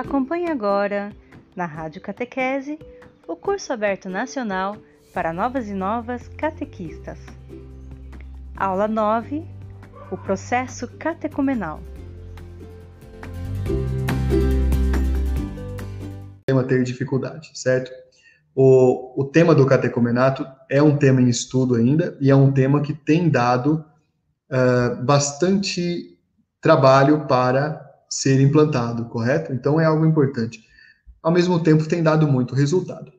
Acompanhe agora, na Rádio Catequese, o curso aberto nacional para novas e novas catequistas. Aula 9: O processo catecumenal. tema ter dificuldade, certo? O, o tema do catecumenato é um tema em estudo ainda e é um tema que tem dado uh, bastante trabalho para ser implantado, correto? Então é algo importante. Ao mesmo tempo, tem dado muito resultado.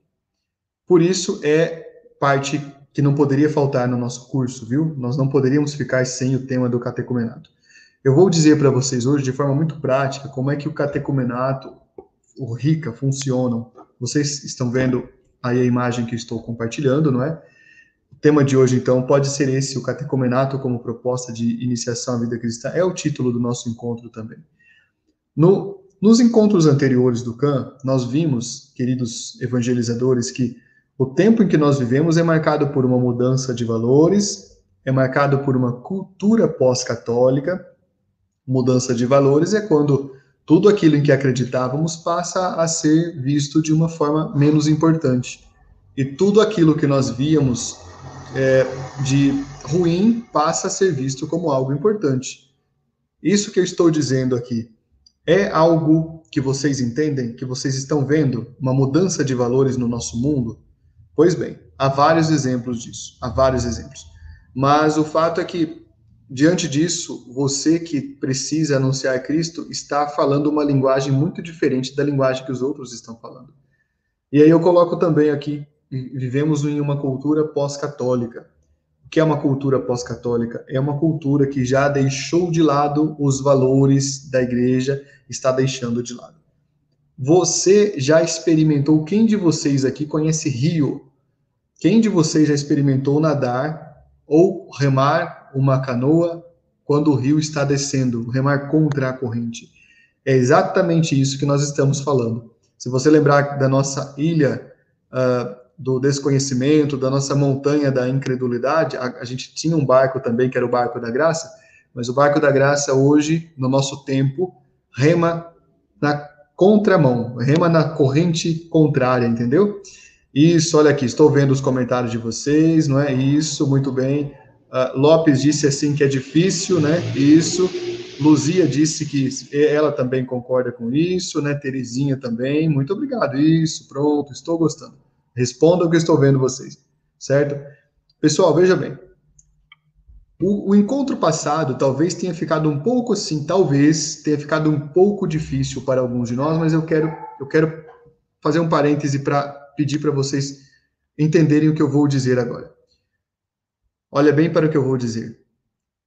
Por isso, é parte que não poderia faltar no nosso curso, viu? Nós não poderíamos ficar sem o tema do catecumenato. Eu vou dizer para vocês hoje, de forma muito prática, como é que o catecumenato, o RICA, funcionam. Vocês estão vendo aí a imagem que estou compartilhando, não é? O tema de hoje, então, pode ser esse, o catecumenato como proposta de iniciação à vida cristã. É o título do nosso encontro também. No, nos encontros anteriores do CAN, nós vimos, queridos evangelizadores, que o tempo em que nós vivemos é marcado por uma mudança de valores, é marcado por uma cultura pós-católica. Mudança de valores é quando tudo aquilo em que acreditávamos passa a ser visto de uma forma menos importante. E tudo aquilo que nós víamos é, de ruim passa a ser visto como algo importante. Isso que eu estou dizendo aqui é algo que vocês entendem, que vocês estão vendo, uma mudança de valores no nosso mundo? Pois bem, há vários exemplos disso, há vários exemplos. Mas o fato é que, diante disso, você que precisa anunciar Cristo está falando uma linguagem muito diferente da linguagem que os outros estão falando. E aí eu coloco também aqui, vivemos em uma cultura pós-católica que é uma cultura pós-católica? É uma cultura que já deixou de lado os valores da igreja, está deixando de lado. Você já experimentou? Quem de vocês aqui conhece rio? Quem de vocês já experimentou nadar ou remar uma canoa quando o rio está descendo, remar contra a corrente? É exatamente isso que nós estamos falando. Se você lembrar da nossa ilha uh, do desconhecimento, da nossa montanha da incredulidade, a, a, gente tinha um barco também, que era o barco da graça, mas o barco da graça hoje, no nosso tempo, rema na contramão, rema na corrente contrária, entendeu? Isso, olha aqui, estou vendo os comentários de vocês, não é? Isso, muito bem. Uh, Lopes disse assim que é difícil, né? Isso. Luzia disse que ela também concorda com isso, né? Terezinha também. Muito obrigado. Isso, pronto, estou gostando. Responda o que eu estou vendo vocês, certo? Pessoal, veja bem. O, o, encontro passado talvez tenha ficado um pouco assim, talvez tenha ficado um pouco difícil para alguns de nós, mas eu quero, eu quero fazer um parêntese para pedir para vocês entenderem o que eu vou dizer agora. Olha bem para o que eu vou dizer.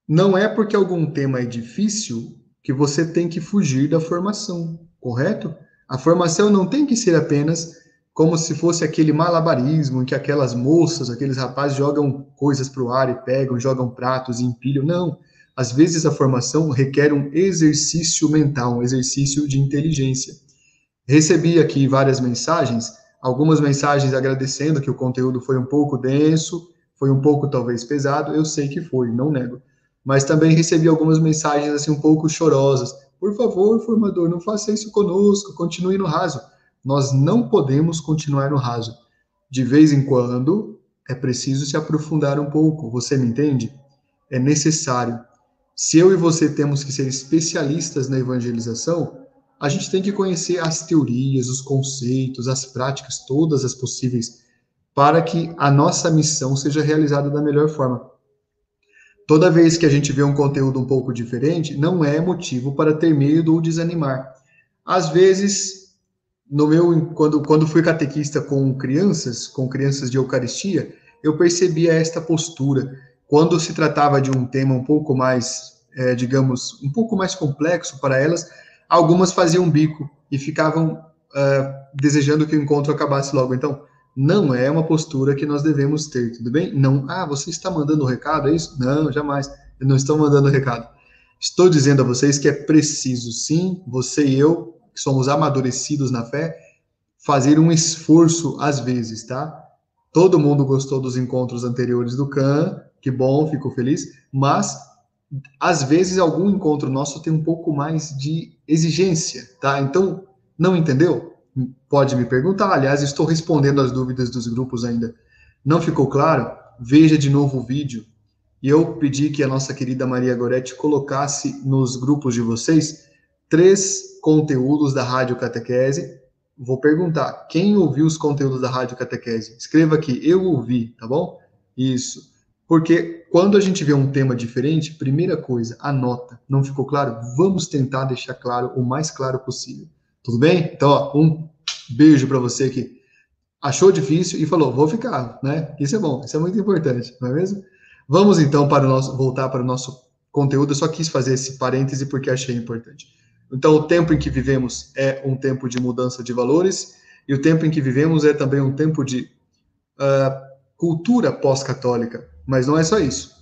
Não é porque algum tema é difícil que você tem que fugir da formação, correto? A formação não tem que ser apenas como se fosse aquele malabarismo em que aquelas moças, aqueles rapazes jogam coisas para o ar e pegam, jogam pratos e empilham. Não. Às vezes a formação requer um exercício mental, um exercício de inteligência. Recebi aqui várias mensagens, algumas mensagens agradecendo que o conteúdo foi um pouco denso, foi um pouco talvez pesado, eu sei que foi, não nego. Mas também recebi algumas mensagens assim um pouco chorosas. Por favor, formador, não faça isso conosco, continue no raso nós não podemos continuar no raso. De vez em quando, é preciso se aprofundar um pouco. Você me entende? É necessário. Se eu e você temos que ser especialistas na evangelização, a gente tem que conhecer as teorias, os conceitos, as práticas, todas as possíveis, para que a nossa missão seja realizada da melhor forma. Toda vez que a gente vê um conteúdo um pouco diferente, não é motivo para ter medo ou desanimar. Às vezes, no meu quando quando fui catequista com crianças, com crianças de Eucaristia, eu percebia esta postura. Quando se tratava de um tema um pouco mais, é, digamos, um pouco mais complexo para elas, algumas faziam bico e ficavam uh, desejando que o encontro acabasse logo. Então, não é uma postura que nós devemos ter, tudo bem? Não, ah, você está mandando recado, é isso? Não, jamais. Eu não estou mandando recado. Estou dizendo a vocês que é preciso, sim, você e eu que somos amadurecidos na fé, fazer um esforço às vezes, tá? Todo mundo gostou dos encontros anteriores do CAN, que bom, fico feliz, mas às vezes algum encontro nosso tem um pouco mais de exigência, tá? Então, Não entendeu? Pode me perguntar. Aliás, estou respondendo as dúvidas dos grupos ainda. Não ficou claro? Veja de novo o vídeo. E eu pedi que a nossa querida Maria Goretti colocasse nos grupos de vocês três conteúdos da Rádio Catequese. Vou perguntar, quem ouviu os conteúdos da Rádio Catequese? Escreva aqui, eu ouvi, tá bom? Isso. Porque quando a gente vê um tema diferente, primeira coisa, anota. Não ficou claro? Vamos tentar deixar claro o mais claro possível. Tudo bem? Então, ó, um beijo para você que achou difícil e falou, vou ficar, né? Isso é bom, isso é muito importante, não é mesmo? Vamos então para o nosso, voltar para o nosso conteúdo. Eu só quis fazer esse parêntese porque achei importante. Então, o tempo em que vivemos é um tempo de mudança de valores e o tempo em que vivemos é também um tempo de uh, cultura pós-católica. Mas não é só isso.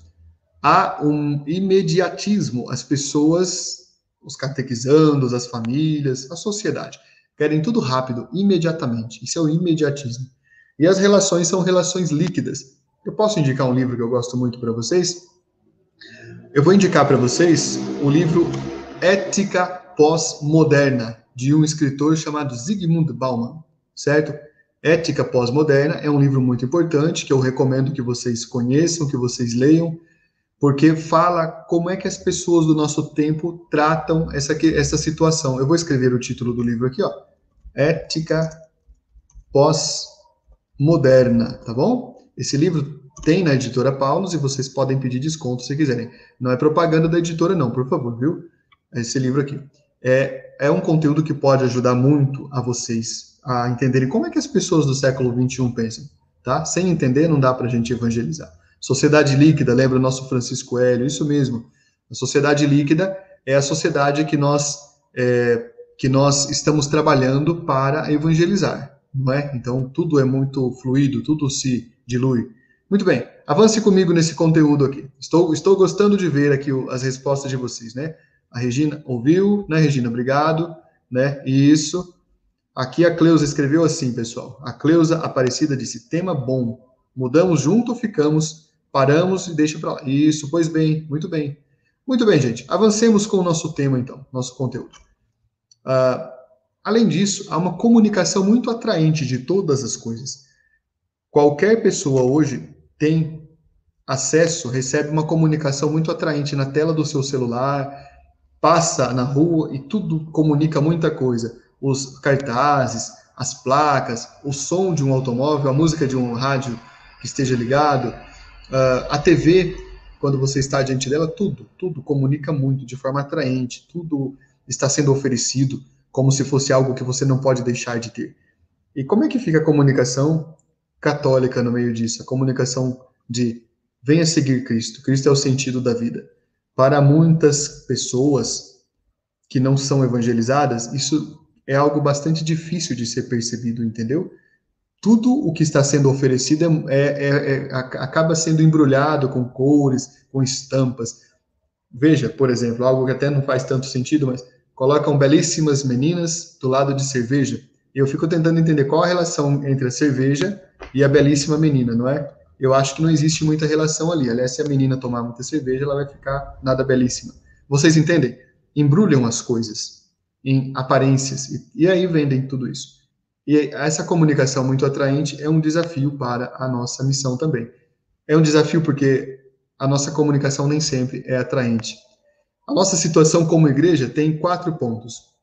Há um imediatismo. As pessoas, os catequizandos, as famílias, a sociedade, querem tudo rápido, imediatamente. Isso é o imediatismo. E as relações são relações líquidas. Eu posso indicar um livro que eu gosto muito para vocês? Eu vou indicar para vocês o livro Ética Pós-Moderna, de um escritor chamado Zygmunt Bauman, certo? Ética Pós-Moderna é um livro muito importante que eu recomendo que vocês conheçam, que vocês leiam, porque fala como é que as pessoas do nosso tempo tratam essa, essa situação. Eu vou escrever o título do livro aqui, ó. Ética Pós-Moderna, tá bom? Esse livro tem na editora Paulus e vocês podem pedir desconto se quiserem. Não é propaganda da editora, não, por favor, viu? Esse livro aqui. É, é um conteúdo que pode ajudar muito a vocês a entenderem como é que as pessoas do século XXI pensam, tá? Sem entender, não dá para a gente evangelizar. Sociedade líquida, lembra o nosso Francisco Hélio? Isso mesmo. A sociedade líquida é a sociedade que nós, é, que nós estamos trabalhando para evangelizar, não é? Então, tudo é muito fluido, tudo se dilui. Muito bem, avance comigo nesse conteúdo aqui. Estou, estou gostando de ver aqui as respostas de vocês, né? A Regina ouviu, né, Regina? Obrigado, né? Isso. Aqui a Cleusa escreveu assim, pessoal. A Cleusa Aparecida disse: tema bom. Mudamos junto ou ficamos? Paramos e deixa para lá. Isso, pois bem, muito bem. Muito bem, gente. Avancemos com o nosso tema, então, nosso conteúdo. Uh, além disso, há uma comunicação muito atraente de todas as coisas. Qualquer pessoa hoje tem acesso, recebe uma comunicação muito atraente na tela do seu celular, passa na rua e tudo comunica muita coisa. Os cartazes, as placas, o som de um automóvel, a música de um rádio que esteja ligado, uh, a TV, quando você está diante dela, tudo, tudo comunica muito, de forma atraente, tudo está sendo oferecido como se fosse algo que você não pode deixar de ter. E como é que fica a comunicação católica no meio disso, a comunicação de venha seguir Cristo, Cristo é o sentido da vida. Para muitas pessoas que não são evangelizadas, isso é algo bastante difícil de ser percebido, entendeu? Tudo o que está sendo oferecido é, é, é, é acaba sendo embrulhado com cores, com estampas. Veja, por exemplo, algo que até não faz tanto sentido, mas colocam belíssimas meninas do lado de cerveja. E eu fico tentando entender qual a relação entre a cerveja e a belíssima menina, não é? Eu acho que não existe muita relação ali. Aliás, se a menina tomar muita cerveja, ela vai ficar nada belíssima. Vocês entendem? Embrulham as coisas em aparências e, e aí vendem tudo isso. E essa comunicação muito atraente é um desafio para a nossa missão também. É um desafio porque a nossa comunicação nem sempre é atraente. A nossa situação como igreja tem quatro pontos: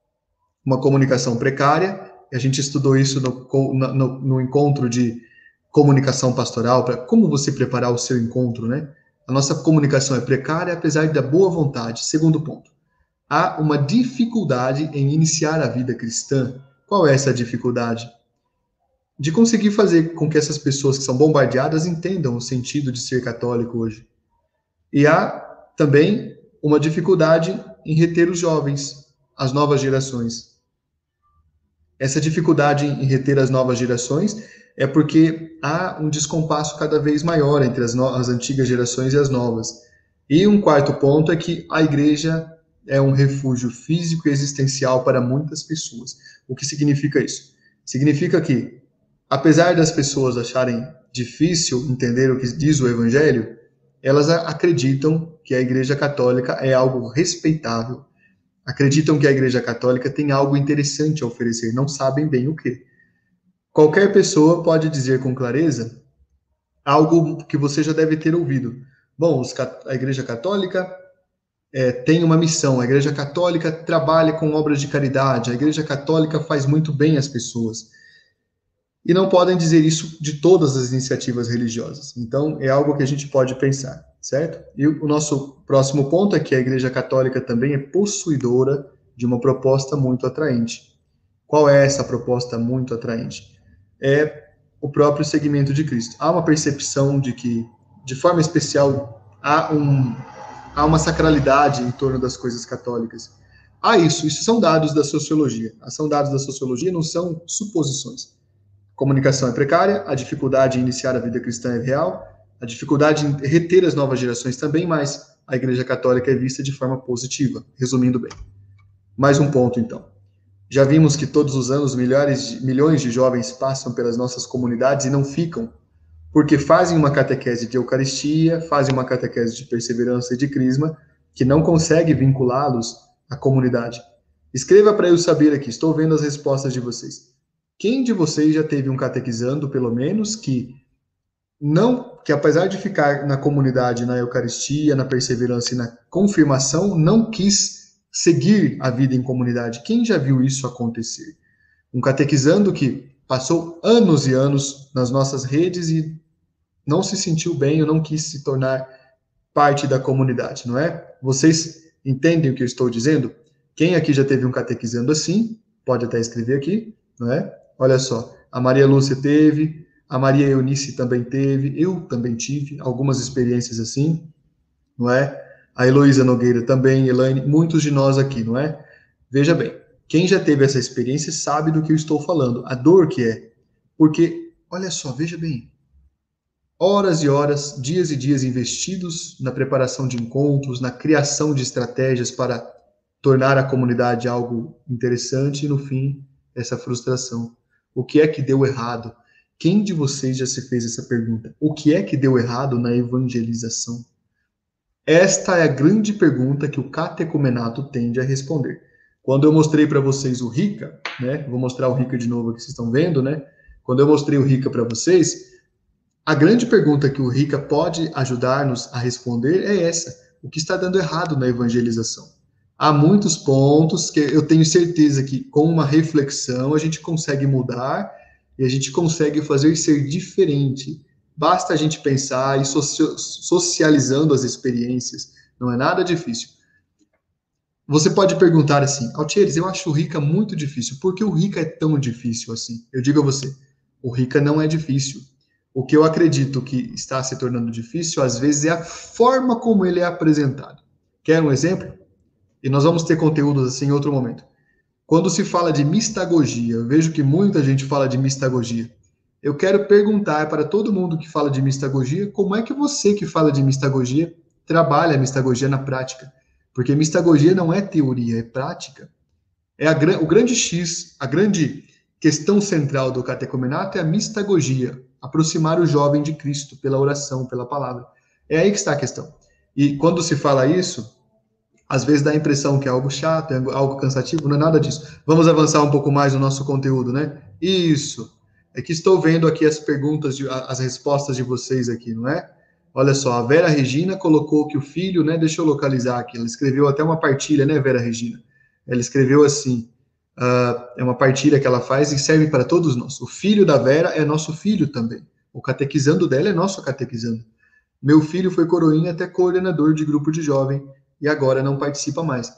uma comunicação precária, a gente estudou isso no, no, no encontro de comunicação pastoral, para como você preparar o seu encontro, né? A nossa comunicação é precária, apesar da boa vontade. Segundo ponto, há uma dificuldade em iniciar a vida cristã. Qual é essa dificuldade? De conseguir fazer com que essas pessoas que são bombardeadas entendam o sentido de ser católico hoje. E há também uma dificuldade em reter os jovens, as novas gerações. Essa dificuldade em reter as novas gerações é porque há um descompasso cada vez maior entre as, as antigas gerações e as novas. E um quarto ponto é que a igreja é um refúgio físico e existencial para muitas pessoas. O que significa isso? Significa que, apesar das pessoas acharem difícil entender o que diz o evangelho, elas acreditam que a igreja católica é algo respeitável. acreditam que a Igreja Católica tem algo interessante a oferecer, não sabem bem o que. Qualquer pessoa pode dizer com clareza algo que você já deve ter ouvido. Bom, a Igreja Católica é, tem uma missão, a Igreja Católica trabalha com obras de caridade, a Igreja Católica faz muito bem às pessoas. E não podem dizer isso de todas as iniciativas religiosas. Então, é algo que a gente pode pensar, certo? E o nosso próximo ponto é que a Igreja Católica também é possuidora de uma proposta muito atraente. Qual é essa proposta muito atraente? É o próprio segmento de Cristo. Há uma percepção de que, de forma especial, há, um, há uma sacralidade em torno das coisas católicas. Há isso, isso são dados da sociologia. São dados da sociologia, não são suposições. Comunicação é precária, a dificuldade em iniciar a vida cristã é real, a dificuldade em reter as novas gerações também, mas a Igreja Católica é vista de forma positiva, resumindo bem. Mais um ponto, então. Já vimos que todos os anos milhares, milhões de jovens passam pelas nossas comunidades e não ficam, porque fazem uma catequese de Eucaristia, fazem uma catequese de perseverança e de crisma, que não consegue vinculá-los à comunidade. Escreva para eu saber aqui, estou vendo as respostas de vocês. Quem de vocês já teve um catequizando, pelo menos, que não, que apesar de ficar na comunidade, na Eucaristia, na perseverança e na confirmação, não quis seguir a vida em comunidade. Quem já viu isso acontecer? Um catequizando que passou anos e anos nas nossas redes e não se sentiu bem ou não quis se tornar parte da comunidade, não é? Vocês entendem o que eu estou dizendo? Quem aqui já teve um catequizando assim, pode até escrever aqui, não é? Olha só, a Maria Lúcia teve, a Maria Eunice também teve, eu também tive algumas experiências assim, não é? A Heloísa Nogueira também, Elaine, muitos de nós aqui, não é? Veja bem, quem já teve essa experiência sabe do que eu estou falando, a dor que é. Porque, olha só, veja bem, horas e horas, dias e dias investidos na preparação de encontros, na criação de estratégias para tornar a comunidade algo interessante e, no fim, essa frustração. O que é que deu errado? Quem de vocês já se fez essa pergunta? O que é que deu errado na evangelização? Esta é a grande pergunta que o catecumenato tende a responder. Quando eu mostrei para vocês o Rica, né? Vou mostrar o Rica de novo aqui, vocês estão vendo, né? Quando eu mostrei o Rica para vocês, a grande pergunta que o Rica pode ajudar-nos a responder é essa: o que está dando errado na evangelização? Há muitos pontos que eu tenho certeza que com uma reflexão a gente consegue mudar e a gente consegue fazer ser diferente Basta a gente pensar e socializando as experiências, não é nada difícil. Você pode perguntar assim, Altieres, eu acho o Rica muito difícil. Por que o Rica é tão difícil assim? Eu digo a você, o Rica não é difícil. O que eu acredito que está se tornando difícil, às vezes, é a forma como ele é apresentado. Quer um exemplo? E nós vamos ter conteúdos assim em outro momento. Quando se fala de mistagogia, vejo que muita gente fala de mistagogia eu quero perguntar para todo mundo que fala de mistagogia, como é que você que fala de mistagogia trabalha a mistagogia na prática? Porque mistagogia não é teoria, é prática. É a, o grande X, a grande questão central do catecumenato é a mistagogia, aproximar o jovem de Cristo pela oração, pela palavra. É aí que está a questão. E quando se fala isso, às vezes dá a impressão que é algo chato, é algo cansativo, não é nada disso. Vamos avançar um pouco mais no nosso conteúdo, né? Isso. É que estou vendo aqui as perguntas, de, as respostas de vocês aqui, não é? Olha só, a Vera Regina colocou que o filho, né? Deixa eu localizar aqui. Ela escreveu até uma partilha, né, Vera Regina? Ela escreveu assim: uh, é uma partilha que ela faz e serve para todos nós. O filho da Vera é nosso filho também. O catequizando dela é nosso catequizando. Meu filho foi coroinha até coordenador de grupo de jovem e agora não participa mais.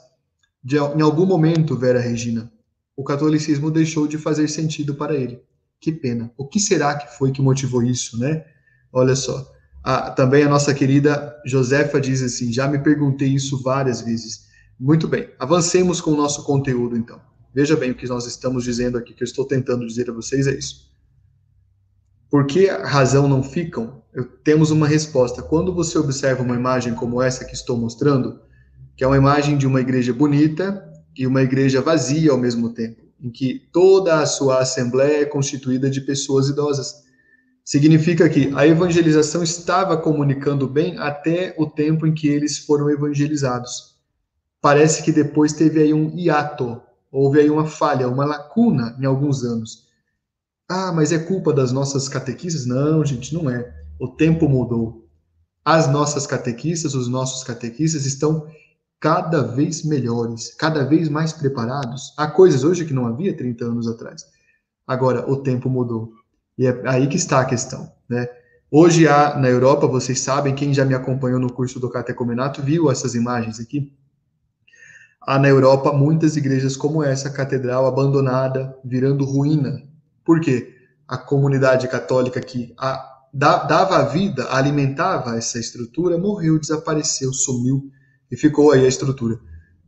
De, em algum momento, Vera Regina, o catolicismo deixou de fazer sentido para ele. Que pena. O que será que foi que motivou isso, né? Olha só. Ah, também a nossa querida Josefa diz assim: já me perguntei isso várias vezes. Muito bem, avancemos com o nosso conteúdo então. Veja bem o que nós estamos dizendo aqui, que eu estou tentando dizer a vocês é isso. Por que a razão não ficam? Eu, temos uma resposta. Quando você observa uma imagem como essa que estou mostrando, que é uma imagem de uma igreja bonita e uma igreja vazia ao mesmo tempo em que toda a sua assembleia é constituída de pessoas idosas. Significa que a evangelização estava comunicando bem até o tempo em que eles foram evangelizados. parece que depois teve aí um hiato, houve aí uma falha, uma lacuna em alguns anos. Ah, mas é culpa das nossas catequistas? Não, gente, não é. O tempo mudou. As nossas catequistas, os nossos catequistas estão cada vez melhores, cada vez mais preparados. Há coisas hoje que não havia 30 anos atrás. Agora, o tempo mudou. E é aí que está a questão, né? Hoje há na Europa, vocês sabem, quem já me acompanhou no curso do Catecomenato viu essas imagens aqui. Há na Europa muitas igrejas como essa, catedral abandonada, virando ruína. Por quê? A comunidade católica que a, dava a vida, alimentava essa estrutura, morreu, desapareceu, sumiu e ficou aí a estrutura.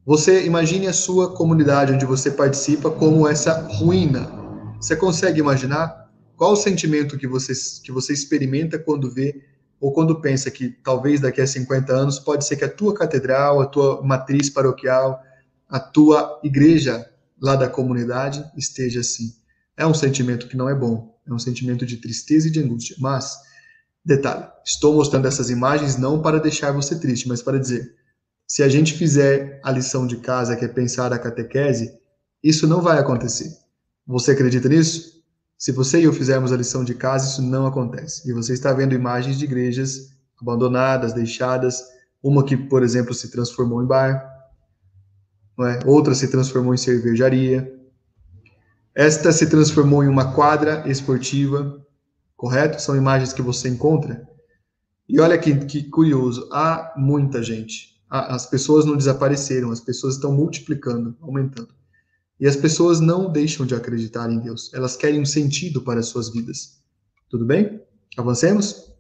Você imagine a sua comunidade onde você participa como essa ruína. Você consegue imaginar qual o sentimento que você, que você experimenta quando vê ou quando pensa que talvez daqui a 50 anos pode ser que a tua catedral, a tua matriz paroquial, a tua igreja lá da comunidade esteja assim. É um sentimento que não é bom, é um sentimento de tristeza e de angústia. Mas, detalhe, estou mostrando essas imagens não para deixar você triste, mas para dizer, se a gente fizer a lição de casa, que é pensar a catequese, isso não vai acontecer. Você acredita nisso? Se você e eu fizermos a lição de casa, isso não acontece. E você está vendo imagens de igrejas abandonadas, deixadas, uma que, por exemplo, se transformou em bar, é? outra se transformou em cervejaria, esta se transformou em uma quadra esportiva, correto? São imagens que você encontra. E olha que, que curioso, há muita gente. As pessoas não desapareceram, as pessoas estão multiplicando, aumentando. E as pessoas não deixam de acreditar em Deus. Elas querem um sentido para as suas vidas. Tudo bem? Avancemos?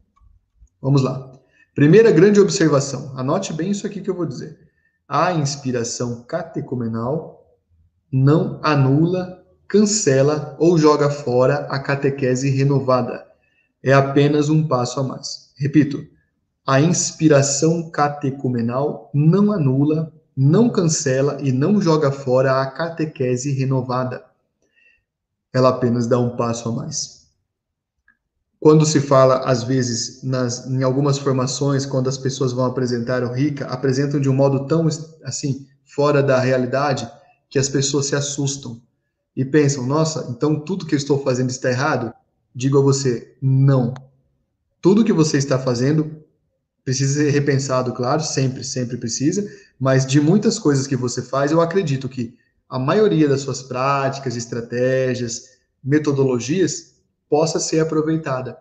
Vamos lá. Primeira grande observação. Anote bem isso aqui que eu vou dizer. A inspiração catecumenal não anula, cancela ou joga fora a catequese renovada. É apenas um passo a mais. Repito, a inspiração catecumenal não anula, não cancela e não joga fora a catequese renovada. Ela apenas dá um passo a mais. Quando se fala, às vezes, nas, em algumas formações, quando as pessoas vão apresentar o RICA, apresentam de um modo tão, assim, fora da realidade, que as pessoas se assustam e pensam: nossa, então tudo que eu estou fazendo está errado? Digo a você: não. Tudo que você está fazendo precisa ser repensado, claro, sempre, sempre precisa, mas de muitas coisas que você faz, eu acredito que a maioria das suas práticas, estratégias, metodologias possa ser aproveitada.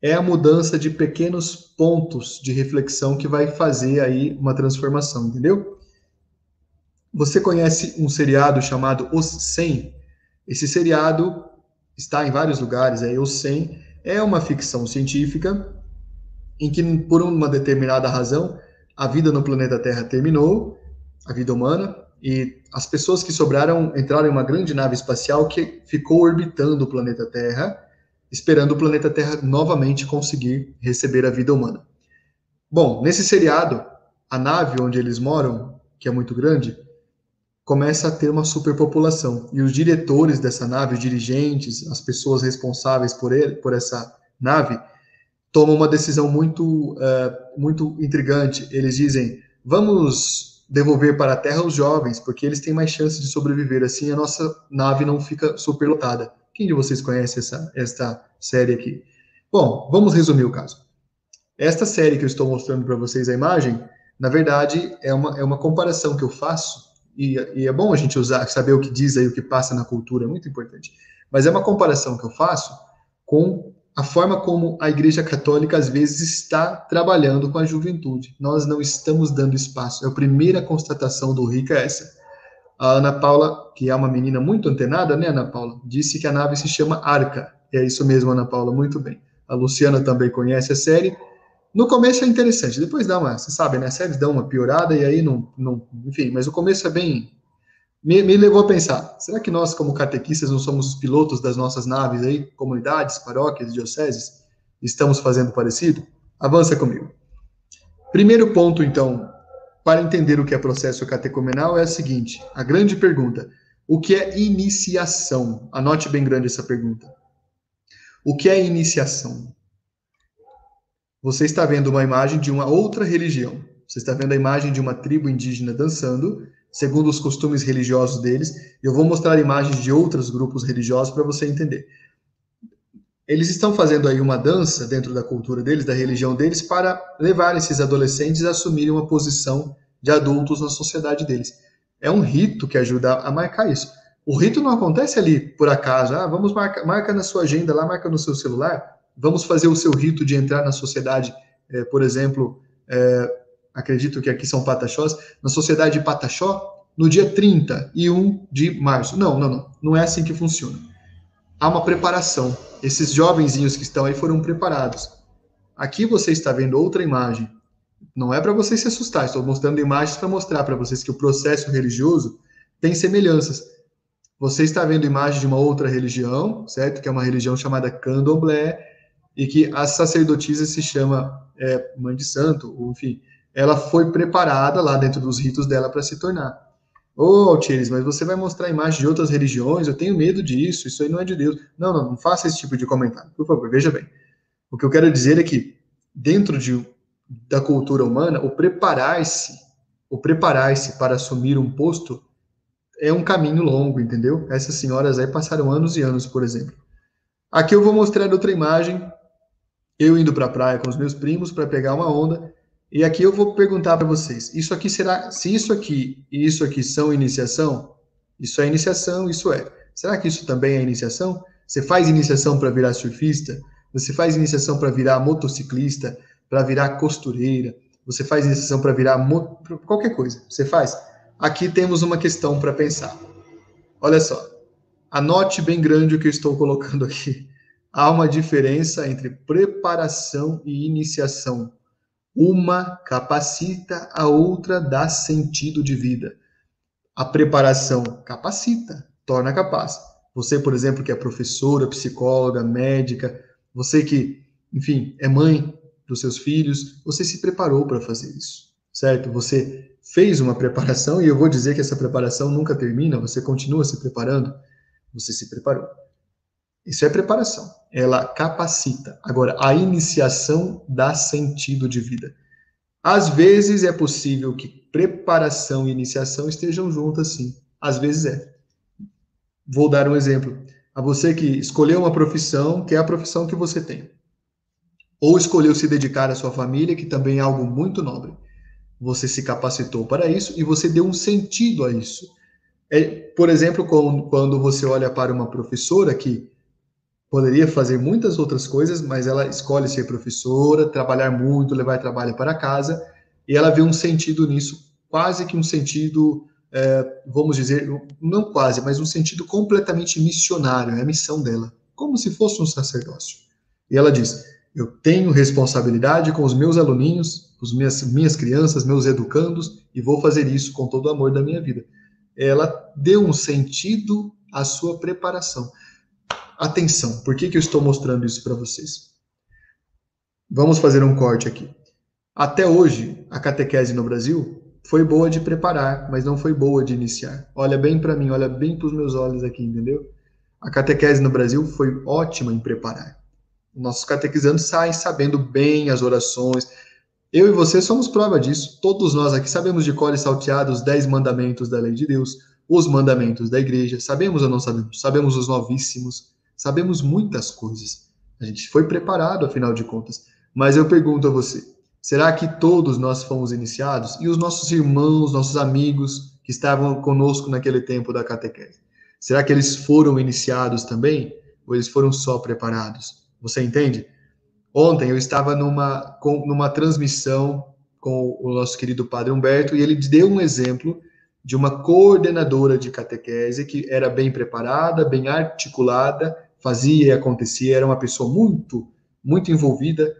É a mudança de pequenos pontos de reflexão que vai fazer aí uma transformação, entendeu? Você conhece um seriado chamado Os 100? Esse seriado está em vários lugares, aí Os 100 é uma ficção científica em que, por uma determinada razão, a vida no planeta Terra terminou, a vida humana, e as pessoas que sobraram entraram em uma grande nave espacial que ficou orbitando o planeta Terra, esperando o planeta Terra novamente conseguir receber a vida humana. Bom, nesse seriado, a nave onde eles moram, que é muito grande, começa a ter uma superpopulação. E os diretores dessa nave, os dirigentes, as pessoas responsáveis por, ele, por essa nave, tomam uma decisão muito, uh, muito intrigante. Eles dizem: vamos devolver para a Terra os jovens, porque eles têm mais chance de sobreviver. Assim, a nossa nave não fica superlotada. Quem de vocês conhece essa, esta série aqui? Bom, vamos resumir o caso. Esta série que eu estou mostrando para vocês a imagem, na verdade, é uma, é uma comparação que eu faço, e, e é bom a gente usar, saber o que diz aí, o que passa na cultura, é muito importante. Mas é uma comparação que eu faço com a forma como a Igreja Católica às vezes está trabalhando com a juventude. Nós não estamos dando espaço. É a primeira constatação do Rica é essa. A Ana Paula, que é uma menina muito antenada, né, Ana Paula, disse que a nave se chama Arca. É isso mesmo, Ana Paula, muito bem. A Luciana também conhece a série. No começo é interessante, depois dá uma, você sabe, né, as séries dão uma piorada e aí não, não enfim, mas o começo é bem me, me, levou a pensar: será que nós, como catequistas, não somos os pilotos das nossas naves aí, comunidades, paróquias, dioceses? Estamos fazendo parecido? Avança comigo. Primeiro ponto, então, para entender o que é processo catecumenal é a seguinte: a grande pergunta. O que é iniciação? Anote bem grande essa pergunta. O que é iniciação? Você está vendo uma imagem de uma outra religião, Você está vendo a imagem de uma tribo indígena dançando, segundo os costumes religiosos deles. Eu vou mostrar imagens de outros grupos religiosos para você entender. Eles estão fazendo aí uma dança dentro da cultura deles, da religião deles, para levar esses adolescentes a assumirem uma posição de adultos na sociedade deles. É um rito que ajuda a marcar isso. O rito não acontece ali por acaso. Ah, vamos marcar, marca na sua agenda lá, marca no seu celular. Vamos fazer o seu rito de entrar na sociedade, é, por exemplo, é, acredito que aqui são pataxós, na sociedade de Pataxó, no dia 31 de março. Não, não, não. Não é assim que funciona. Há uma preparação. Esses jovenzinhos que estão aí foram preparados. Aqui você está vendo outra imagem. Não é para vocês se assustar, estou mostrando imagens para mostrar para vocês que o processo religioso tem semelhanças. Você está vendo imagem de uma outra religião, certo? Que é uma religião chamada Candomblé, e que a sacerdotisa se chama é, Mãe de Santo, ou, enfim, ela foi preparada lá dentro dos ritos dela para se tornar. Ô, oh, Altires, mas você vai mostrar imagem de outras religiões, eu tenho medo disso, isso aí não é de Deus. Não, não, não faça esse tipo de comentário, por favor, veja bem. O que eu quero dizer é que, dentro de, da cultura humana, o preparar-se, o preparar-se para assumir um posto é um caminho longo, entendeu? Essas senhoras aí passaram anos e anos, por exemplo. Aqui eu vou mostrar outra imagem, eu indo para a praia com os meus primos para pegar uma onda, e aqui eu vou perguntar para vocês, isso aqui será, se isso aqui e isso aqui são iniciação, isso é iniciação, isso é. Será que isso também é iniciação? Você faz iniciação para virar surfista? Você faz iniciação para virar motociclista, para virar costureira? Você faz iniciação para virar mo... qualquer coisa? Você faz? aqui temos uma questão para pensar. Olha só, anote bem grande o que eu estou colocando aqui. Há uma diferença entre preparação e iniciação. Uma capacita, a outra dá sentido de vida. A preparação capacita, torna capaz. Você, por exemplo, que é professora, psicóloga, médica, você que, enfim, é mãe dos seus filhos, você se preparou para fazer isso, certo? Você fez uma preparação, e eu vou dizer que essa preparação nunca termina, você continua se preparando, você se preparou. Isso é preparação, ela capacita. Agora, a iniciação dá sentido de vida. Às vezes é possível que preparação e iniciação estejam juntas, sim. Às vezes é. Vou dar um exemplo. A você que escolheu uma profissão, que é a profissão que você tem. Ou escolheu se dedicar à sua família, que também é algo muito nobre você se capacitou para isso e você deu um sentido a isso. É, por exemplo, quando você olha para uma professora que poderia fazer muitas outras coisas, mas ela escolhe ser professora, trabalhar muito, levar trabalho para casa, e ela vê um sentido nisso, quase que um sentido, é, vamos dizer, não quase, mas um sentido completamente missionário, é a missão dela, como se fosse um sacerdócio. E ela diz: Eu tenho responsabilidade com os meus aluninhos, os minhas, minhas crianças, meus educandos, e vou fazer isso com todo o amor da minha vida. Ela deu um sentido à sua preparação. Atenção, por que, que eu estou mostrando isso para vocês? Vamos fazer um corte aqui. Até hoje, a catequese no Brasil foi boa de preparar, mas não foi boa de iniciar. Olha bem para mim, olha bem para os meus olhos aqui, entendeu? A catequese no Brasil foi ótima em preparar. Nossos catequizandos saem sabendo bem as orações, eu e você somos prova disso. Todos nós aqui sabemos de cor e salteado os dez mandamentos da lei de Deus, os mandamentos da igreja. Sabemos ou não sabemos? Sabemos os novíssimos. Sabemos muitas coisas. A gente foi preparado, afinal de contas. Mas eu pergunto a você: será que todos nós fomos iniciados? E os nossos irmãos, nossos amigos que estavam conosco naquele tempo da catequese? Será que eles foram iniciados também? Ou eles foram só preparados? Você entende? Ontem eu estava numa, numa transmissão com o nosso querido Padre Humberto e ele deu um exemplo de uma coordenadora de catequese que era bem preparada, bem articulada, fazia e acontecia, era uma pessoa muito, muito envolvida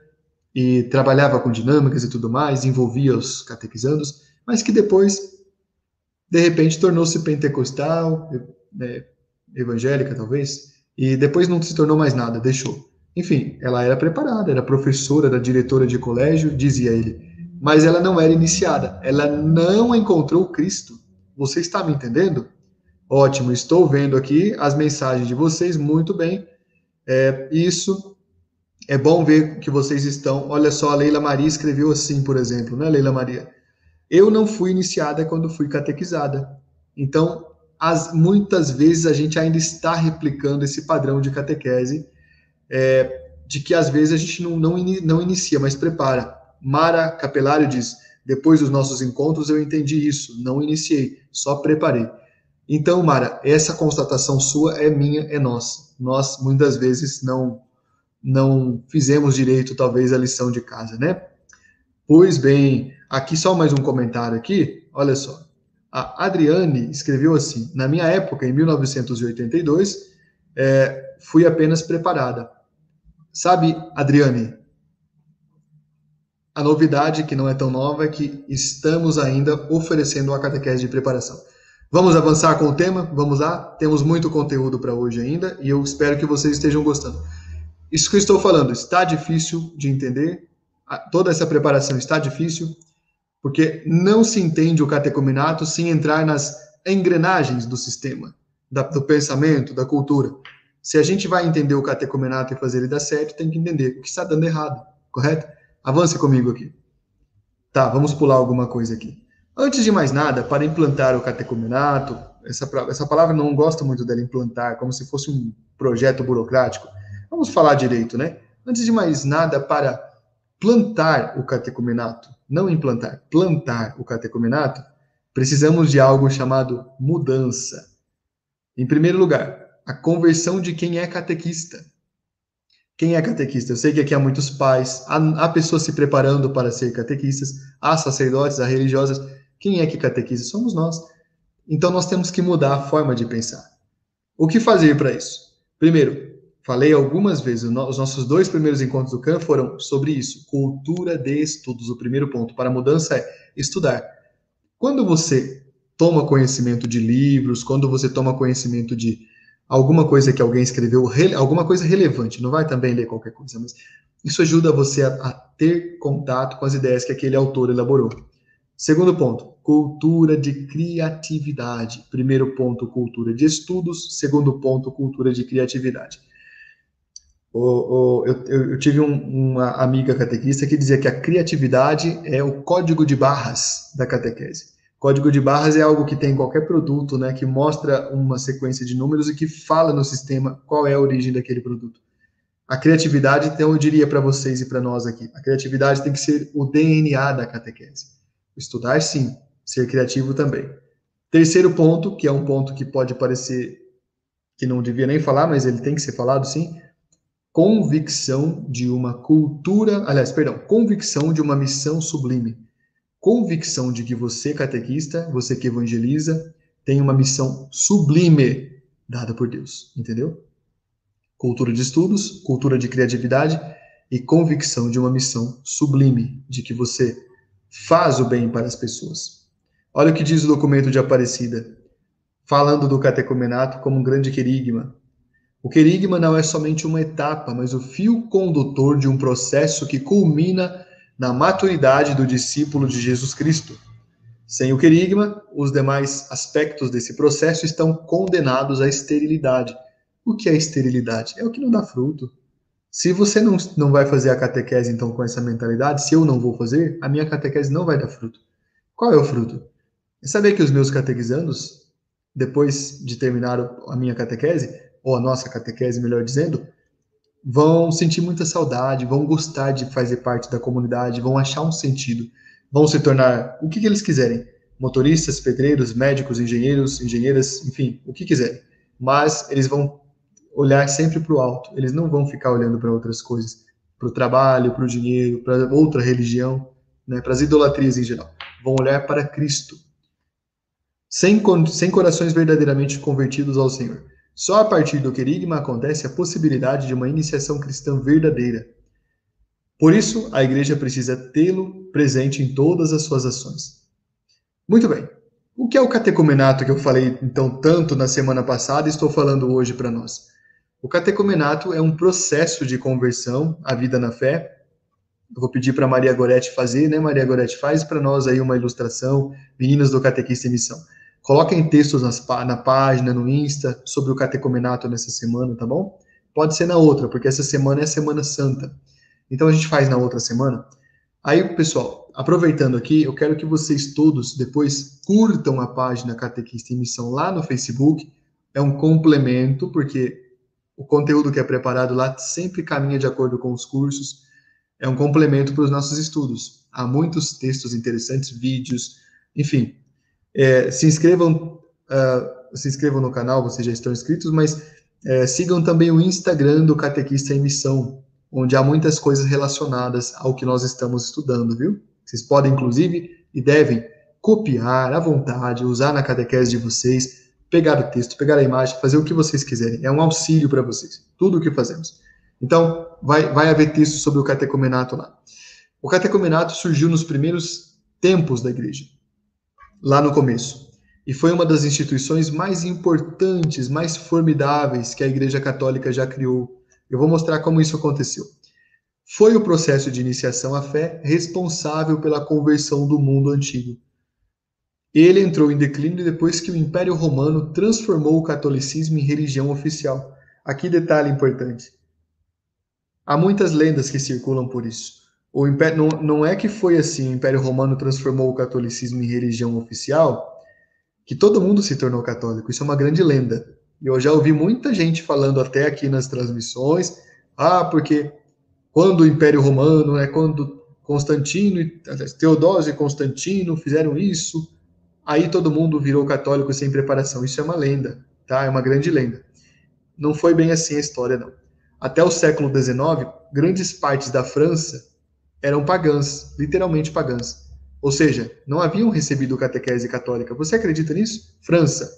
e trabalhava com dinâmicas e tudo mais, envolvia os catequizandos, mas que depois, de repente, tornou-se pentecostal, é, evangélica talvez, e depois não se tornou mais nada, deixou. Enfim, ela era preparada, era professora, era diretora de colégio, dizia ele. Mas ela não era iniciada, ela não encontrou Cristo. Você está me entendendo? Ótimo, estou vendo aqui as mensagens de vocês, muito bem. É, isso é bom ver que vocês estão. Olha só, a Leila Maria escreveu assim, por exemplo, né, Leila Maria? Eu não fui iniciada quando fui catequizada. Então, as, muitas vezes a gente ainda está replicando esse padrão de catequese, é, de que às vezes a gente não, não, não inicia, mas prepara. Mara Capelário diz: depois dos nossos encontros eu entendi isso, não iniciei, só preparei. Então, Mara, essa constatação sua é minha, é nossa. Nós muitas vezes não não fizemos direito, talvez, a lição de casa, né? Pois bem, aqui só mais um comentário aqui, olha só. A Adriane escreveu assim: na minha época, em 1982, é, fui apenas preparada. Sabe, Adriane, a novidade, que não é tão nova, é que estamos ainda oferecendo uma catequese de preparação. Vamos avançar com o tema? Vamos lá? Temos muito conteúdo para hoje ainda e eu espero que vocês estejam gostando. Isso que eu estou falando está difícil de entender, toda essa preparação está difícil, porque não se entende o catecumenato sem entrar nas engrenagens do sistema, do pensamento, da cultura. Se a gente vai entender o catecumenato e fazer ele dar certo, tem que entender o que está dando errado, correto? Avance comigo aqui. Tá, vamos pular alguma coisa aqui. Antes de mais nada, para implantar o catecumenato, essa, essa palavra não gosto muito dela, implantar, como se fosse um projeto burocrático. Vamos falar direito, né? Antes de mais nada, para plantar o catecumenato, não implantar, plantar o catecumenato, precisamos de algo chamado mudança. Em primeiro lugar, a conversão de quem é catequista. Quem é catequista? Eu sei que aqui há muitos pais, há, há pessoas se preparando para ser catequistas, há sacerdotes, há religiosas. Quem é que catequiza? Somos nós. Então nós temos que mudar a forma de pensar. O que fazer para isso? Primeiro, falei algumas vezes, os nossos dois primeiros encontros do CAN foram sobre isso, cultura de estudos. O primeiro ponto para a mudança é estudar. Quando você toma conhecimento de livros, quando você toma conhecimento de alguma coisa que alguém escreveu, alguma coisa relevante, não vai também ler qualquer coisa, mas isso ajuda você a, a ter contato com as ideias que aquele autor elaborou. Segundo ponto, cultura de criatividade. Primeiro ponto, cultura de estudos. Segundo ponto, cultura de criatividade. O, o, eu, eu, tive um, uma amiga catequista que dizia que a criatividade é o código de barras da catequese. Código de barras é algo que tem em qualquer produto, né, que mostra uma sequência de números e que fala no sistema qual é a origem daquele produto. A criatividade, então, eu diria para vocês e para nós aqui, a criatividade tem que ser o DNA da catequese. Estudar, sim. Ser criativo também. Terceiro ponto, que é um ponto que pode parecer que não devia nem falar, mas ele tem que ser falado, sim. Convicção de uma cultura, aliás, perdão, convicção de uma missão sublime. Convicção de que você, catequista, você que evangeliza, tem uma missão sublime dada por Deus, entendeu? Cultura de estudos, cultura de criatividade e convicção de uma missão sublime, de que você faz o bem para as pessoas. Olha o que diz o documento de Aparecida, falando do catecumenato como um grande querigma. O querigma não é somente uma etapa, mas o fio condutor de um processo que culmina na maturidade do discípulo de Jesus Cristo. Sem o querigma, os demais aspectos desse processo estão condenados à esterilidade. O que é esterilidade? É o que não dá fruto. Se você não, não vai fazer a catequese, então, com essa mentalidade, se eu não vou fazer, a minha catequese não vai dar fruto. Qual é o fruto? É saber que os meus catequizandos, depois de terminar a minha catequese, ou a nossa catequese, melhor dizendo, vão sentir muita saudade, vão gostar de fazer parte da comunidade, vão achar um sentido, vão se tornar o que, que eles quiserem. Motoristas, pedreiros, médicos, engenheiros, engenheiras, enfim, o que quiserem. Mas eles vão olhar sempre para o alto. Eles não vão ficar olhando para outras coisas, para o trabalho, para o dinheiro, para outra religião, né, para as idolatrias em geral. Vão olhar para Cristo. Sem, sem corações verdadeiramente convertidos ao Senhor. Só a partir do querigma acontece a possibilidade de uma iniciação cristã verdadeira. Por isso, a igreja precisa tê-lo presente em todas as suas ações. Muito bem. O que é o catecumenato que eu falei então tanto na semana passada e estou falando hoje para nós? O catecumenato é um processo de conversão à vida na fé. Eu vou pedir para Maria Goretti fazer, né? Maria Goretti, faz para nós aí uma ilustração, meninas do Catequista em Missão. Coloquem textos nas, na página, no Insta, sobre o catecumenato nessa semana, tá bom? Pode ser na outra, porque essa semana é a Semana Santa. Então a gente faz na outra semana. Aí, pessoal, aproveitando aqui, eu quero que vocês todos depois curtam a página Catequista em Missão lá no Facebook. É um complemento, porque o conteúdo que é preparado lá sempre caminha de acordo com os cursos. É um complemento para os nossos estudos. Há muitos textos interessantes, vídeos, enfim. É, se inscrevam, uh, se inscrevam no canal, vocês já estão inscritos, mas é, sigam também o Instagram do Catequista em Missão, onde há muitas coisas relacionadas ao que nós estamos estudando, viu? Vocês podem, inclusive, e devem copiar à vontade, usar na catequese de vocês, pegar o texto, pegar a imagem, fazer o que vocês quiserem. É um auxílio para vocês, tudo o que fazemos. Então, vai, vai haver texto sobre o catecumenato lá. O catecumenato surgiu nos primeiros tempos da igreja, lá no começo. E foi uma das instituições mais importantes, mais formidáveis que a Igreja Católica já criou. Eu vou mostrar como isso aconteceu foi o processo de iniciação à fé responsável pela conversão do mundo antigo. Ele entrou em declínio depois que o Império Romano transformou o catolicismo em religião oficial. Aqui detalhe importante. Há muitas lendas que circulam por isso. O império, não, não é que foi assim, o Império Romano transformou o catolicismo em religião oficial, que todo mundo se tornou católico. Isso é uma grande lenda. E eu já ouvi muita gente falando até aqui nas transmissões, ah, porque quando o Império Romano, né, quando Constantino, Teodósio e Constantino fizeram isso, aí todo mundo virou católico sem preparação. Isso é uma lenda, tá? É uma grande lenda. Não foi bem assim a história, não. Até o século XIX, grandes partes da França eram pagãs, literalmente pagãs. Ou seja, não haviam recebido catequese católica. Você acredita nisso? França,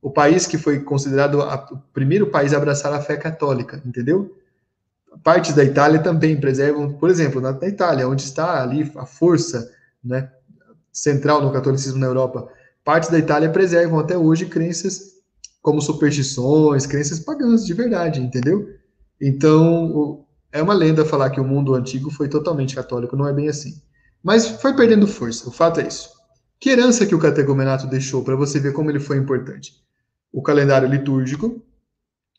o país que foi considerado a, o primeiro país a abraçar a fé católica, entendeu? partes da Itália também preservam, por exemplo, na, na Itália, onde está ali a força né, central no catolicismo na Europa, partes da Itália preservam até hoje crenças como superstições, crenças pagãs de verdade, entendeu? Então, é uma lenda falar que o mundo antigo foi totalmente católico, não é bem assim. Mas foi perdendo força, o fato é isso. Que herança que o categomenato deixou para você ver como ele foi importante? O calendário litúrgico,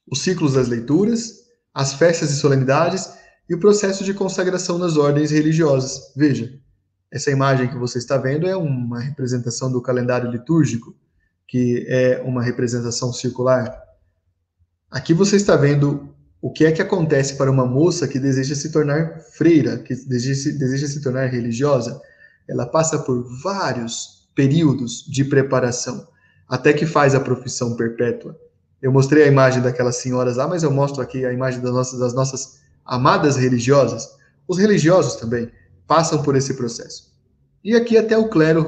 os ciclos das leituras, as festas e solenidades e o processo de consagração nas ordens religiosas. Veja, essa imagem que você está vendo é uma representação do calendário litúrgico, que é uma representação circular. Aqui você está vendo o que é que acontece para uma moça que deseja se tornar freira, que deseja, deseja se tornar religiosa. Ela passa por vários períodos de preparação, até que faz a profissão perpétua. Eu mostrei a imagem daquelas senhoras lá, mas eu mostro aqui a imagem das nossas, das nossas amadas religiosas. Os religiosos também passam por esse processo. E aqui até o clero,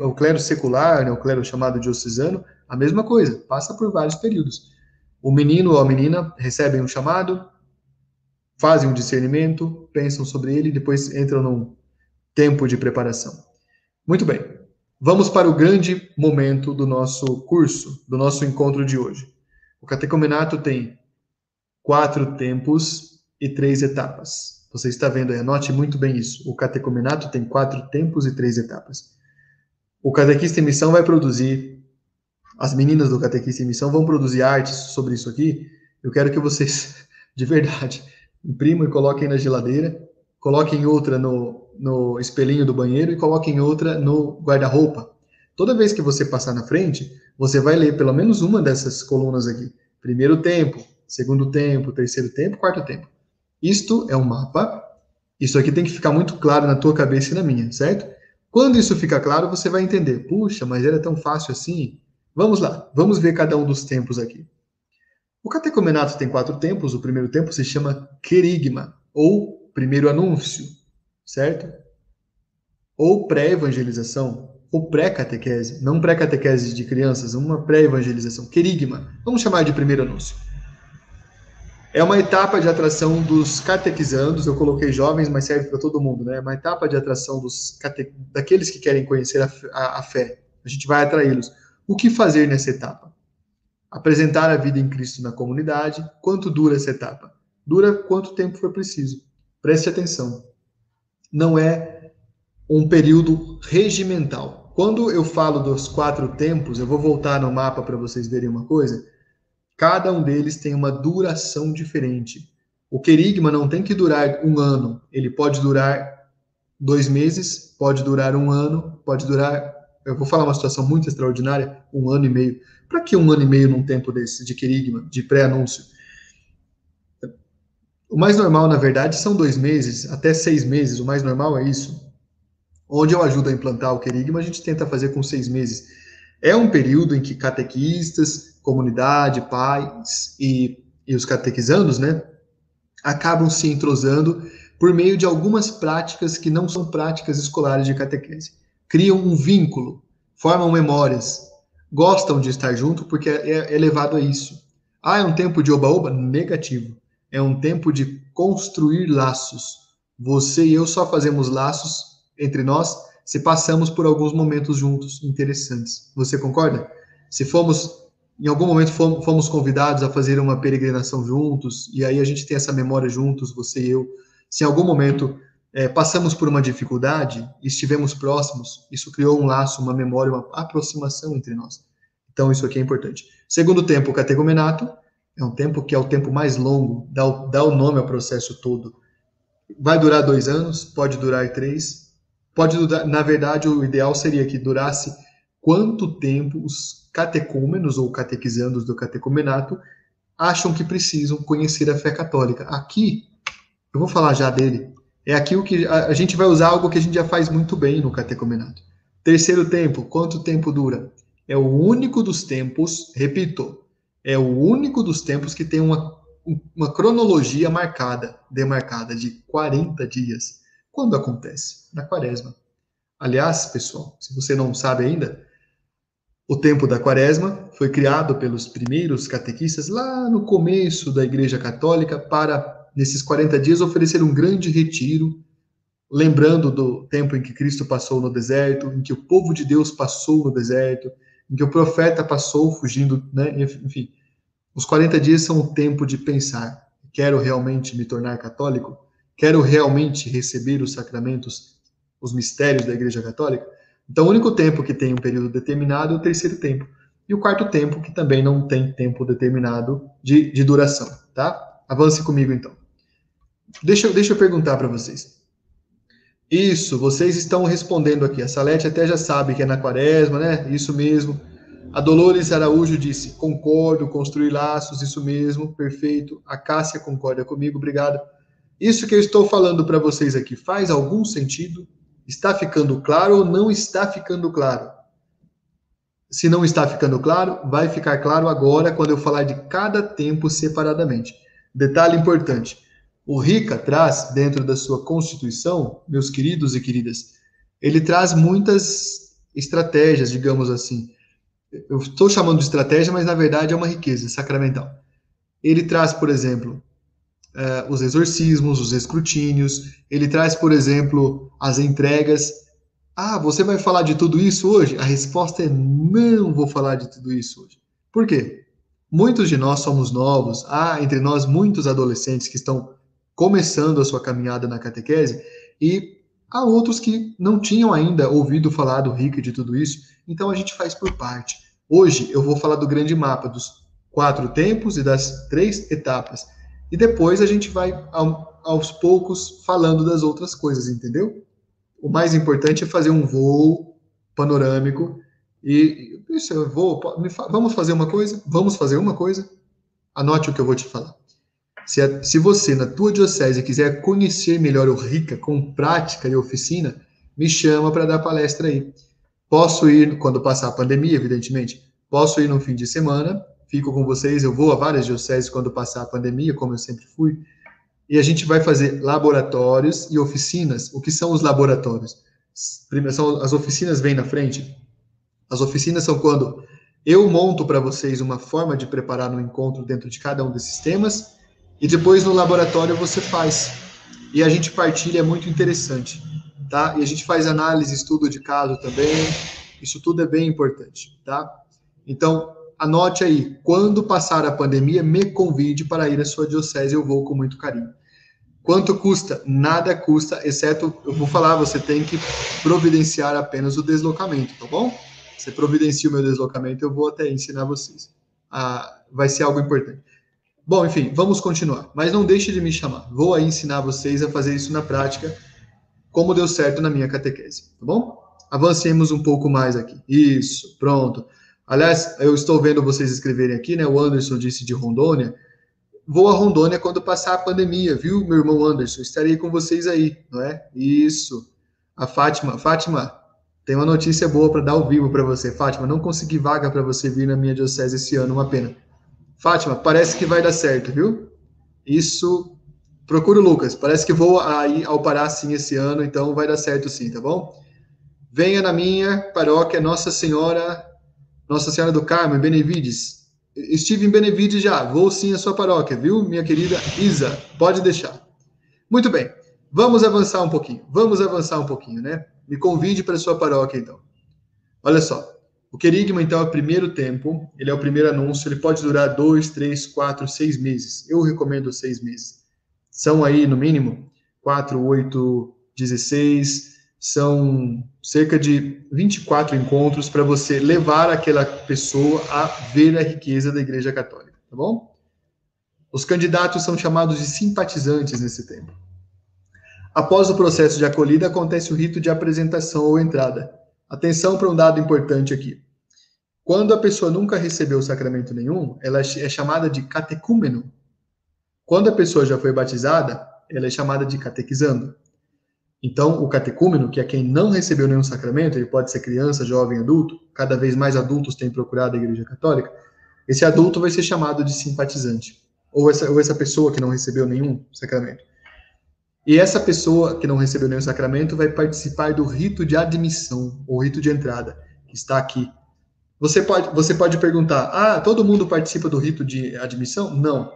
o clero secular, né, o clero chamado diocesano, a mesma coisa, passa por vários períodos. O menino ou a menina recebem um chamado, fazem um discernimento, pensam sobre ele depois entram num tempo de preparação. Muito bem, vamos para o grande momento do nosso curso, do nosso encontro de hoje. O catecumenato tem quatro tempos e três etapas. Você está vendo aí, anote muito bem isso. O catecumenato tem quatro tempos e três etapas. O catequista em missão vai produzir, as meninas do catequista em missão vão produzir artes sobre isso aqui. Eu quero que vocês, de verdade, imprimam e coloquem na geladeira, coloquem outra no, no espelhinho do banheiro e coloquem outra no guarda-roupa. Toda vez que você passar na frente, você vai ler pelo menos uma dessas colunas aqui. Primeiro tempo, segundo tempo, terceiro tempo, quarto tempo. Isto é um mapa. Isso aqui tem que ficar muito claro na tua cabeça e na minha, certo? Quando isso ficar claro, você vai entender. Puxa, mas era tão fácil assim? Vamos lá, vamos ver cada um dos tempos aqui. O catecumenato tem quatro tempos. O primeiro tempo se chama querigma, ou primeiro anúncio, certo? Ou pré-evangelização, ou pré-catequese, não pré-catequese de crianças, uma pré-evangelização, querigma, vamos chamar de primeiro anúncio. É uma etapa de atração dos catequizandos, eu coloquei jovens, mas serve para todo mundo, né? É uma etapa de atração dos cate... daqueles que querem conhecer a, a, a fé. A gente vai atraí-los. O que fazer nessa etapa? Apresentar a vida em Cristo na comunidade. Quanto dura essa etapa? Dura quanto tempo for preciso. Preste atenção. Não é um período regimental. Quando eu falo dos quatro tempos, eu vou voltar no mapa para vocês verem uma coisa. Cada um deles tem uma duração diferente. O querigma não tem que durar um ano, ele pode durar dois meses, pode durar um ano, pode durar. Eu vou falar uma situação muito extraordinária, um ano e meio. Para que um ano e meio num tempo desse de querigma, de pré-anúncio? O mais normal, na verdade, são dois meses, até seis meses. O mais normal é isso. Onde eu ajudo a implantar o querigma, a gente tenta fazer com seis meses. É um período em que catequistas, comunidade, pais e, e os catequizandos, né, acabam se entrosando por meio de algumas práticas que não são práticas escolares de catequese. Criam um vínculo, formam memórias, gostam de estar junto porque é, é levado a isso. Ah, é um tempo de oba-oba? Negativo. É um tempo de construir laços. Você e eu só fazemos laços entre nós se passamos por alguns momentos juntos interessantes. Você concorda? Se fomos, em algum momento, fomos convidados a fazer uma peregrinação juntos, e aí a gente tem essa memória juntos, você e eu. Se em algum momento é, passamos por uma dificuldade estivemos próximos, isso criou um laço, uma memória, uma aproximação entre nós. Então, isso aqui é importante. Segundo tempo, o categomenato, é um tempo que é o tempo mais longo, dá o, dá o nome ao processo todo. Vai durar dois anos, pode durar três, pode durar, na verdade, o ideal seria que durasse quanto tempo os catecúmenos ou catequizandos do catecumenato acham que precisam conhecer a fé católica. Aqui, eu vou falar já dele, é aqui o que a, a gente vai usar algo que a gente já faz muito bem no catecumenato. Terceiro tempo, quanto tempo dura? É o único dos tempos, repito, é o único dos tempos que tem uma, uma cronologia marcada, demarcada, de 40 dias. Quando acontece? Na quaresma. Aliás, pessoal, se você não sabe ainda, o tempo da quaresma foi criado pelos primeiros catequistas lá no começo da Igreja Católica para, nesses 40 dias, oferecer um grande retiro, lembrando do tempo em que Cristo passou no deserto, em que o povo de Deus passou no deserto, em que o profeta passou fugindo, né? Enfim, os 40 dias são o tempo de pensar: quero realmente me tornar católico? Quero realmente receber os sacramentos, os mistérios da Igreja Católica? Então, o único tempo que tem um período determinado é o terceiro tempo. E o quarto tempo, que também não tem tempo determinado de, de duração, tá? Avance comigo, então. Deixa, deixa eu perguntar para vocês. Isso, vocês estão respondendo aqui. A Salete até já sabe que é na quaresma, né? Isso mesmo. A Dolores Araújo disse: concordo, construir laços, isso mesmo, perfeito. A Cássia concorda comigo, obrigado. Isso que eu estou falando para vocês aqui faz algum sentido? Está ficando claro ou não está ficando claro? Se não está ficando claro, vai ficar claro agora quando eu falar de cada tempo separadamente. Detalhe importante: o RICA traz, dentro da sua Constituição, meus queridos e queridas, ele traz muitas estratégias, digamos assim. Eu estou chamando de estratégia, mas na verdade é uma riqueza sacramental. Ele traz, por exemplo, uh, os exorcismos, os escrutínios, ele traz, por exemplo, as entregas. Ah, você vai falar de tudo isso hoje? A resposta é não vou falar de tudo isso hoje. Por quê? Muitos de nós somos novos, há entre nós muitos adolescentes que estão começando a sua caminhada na catequese, e há outros que não tinham ainda ouvido falar do RIC e de tudo isso, então a gente faz por parte. Hoje eu vou falar do grande mapa dos quatro tempos e das três etapas. E depois a gente vai aos poucos falando das outras coisas, entendeu? O mais importante é fazer um voo panorâmico e isso eu vou, vamos fazer uma coisa, vamos fazer uma coisa. Anote o que eu vou te falar. Se, a, se você, na tua diocese, quiser conhecer melhor o RICA com prática e oficina, me chama para dar palestra aí. Posso ir, quando passar a pandemia, evidentemente, posso ir no fim de semana, fico com vocês, eu vou a várias dioceses quando passar a pandemia, como eu sempre fui, e a gente vai fazer laboratórios e oficinas. O que são os laboratórios? Primeiro, são, as oficinas vêm na frente. As oficinas são quando eu monto para vocês uma forma de preparar no encontro dentro de cada um desses temas, e depois no laboratório você faz. E a gente partilha, é muito interessante, tá? E a gente faz análise, estudo de caso também. Isso tudo é bem importante, tá? Então, anote aí, quando passar a pandemia, me convide para ir à sua diocese, eu vou com muito carinho. Quanto custa? Nada custa, exceto, eu vou falar, você tem que providenciar apenas o deslocamento, tá bom? Você providencia o meu deslocamento, eu vou até ensinar vocês. Ah, vai ser algo importante. Bom, enfim, vamos continuar. Mas não deixe de me chamar. Vou aí ensinar vocês a fazer isso na prática. como deu certo na minha catequese, tá bom? Avancemos um pouco mais aqui. Isso, pronto. Aliás, eu estou vendo vocês escreverem aqui, né? O Anderson disse de Rondônia. Vou a Rondônia quando passar a pandemia, viu, meu irmão Anderson? Estarei com vocês aí, não é? Isso. A Fátima, Fátima, tem uma notícia boa para dar ao vivo para você. Fátima, não consegui vaga para você vir na minha diocese esse ano, uma pena. Fátima, parece que vai dar certo, viu? Isso. Procura o Lucas. Parece que vou aí ao Pará sim esse ano, então vai dar certo sim, tá bom? Venha na minha paróquia Nossa Senhora, Nossa Senhora do Carmo, em Benevides. Estive em Benevides já, vou sim à sua paróquia, viu, minha querida Isa? Pode deixar. Muito bem, vamos avançar um pouquinho, vamos avançar um pouquinho, né? Me convide para sua paróquia, então. Olha só, o querigma, então, é o primeiro tempo, ele é o primeiro anúncio, ele pode durar dois, três, quatro, seis meses. Eu recomendo seis meses. São aí, no mínimo, quatro, oito, dezesseis, são cerca de 24 encontros para você levar aquela pessoa a ver a riqueza da Igreja Católica, tá bom? Os candidatos são chamados de simpatizantes nesse tempo. Após o processo de acolhida, acontece o rito de apresentação ou entrada. Atenção para um dado importante aqui. Quando a pessoa nunca recebeu sacramento nenhum, ela é chamada de catecúmeno. Quando a pessoa já foi batizada, ela é chamada de catequizando. Então, o catecúmeno, que é quem não recebeu nenhum sacramento, ele pode ser criança, jovem, adulto, cada vez mais adultos têm procurado a Igreja Católica, esse adulto vai ser chamado de simpatizante, ou essa, ou essa pessoa que não recebeu nenhum sacramento. E essa pessoa que não recebeu nenhum sacramento vai participar do rito de admissão, ou rito de entrada, que está aqui. Você pode, você pode perguntar: ah, todo mundo participa do rito de admissão? Não.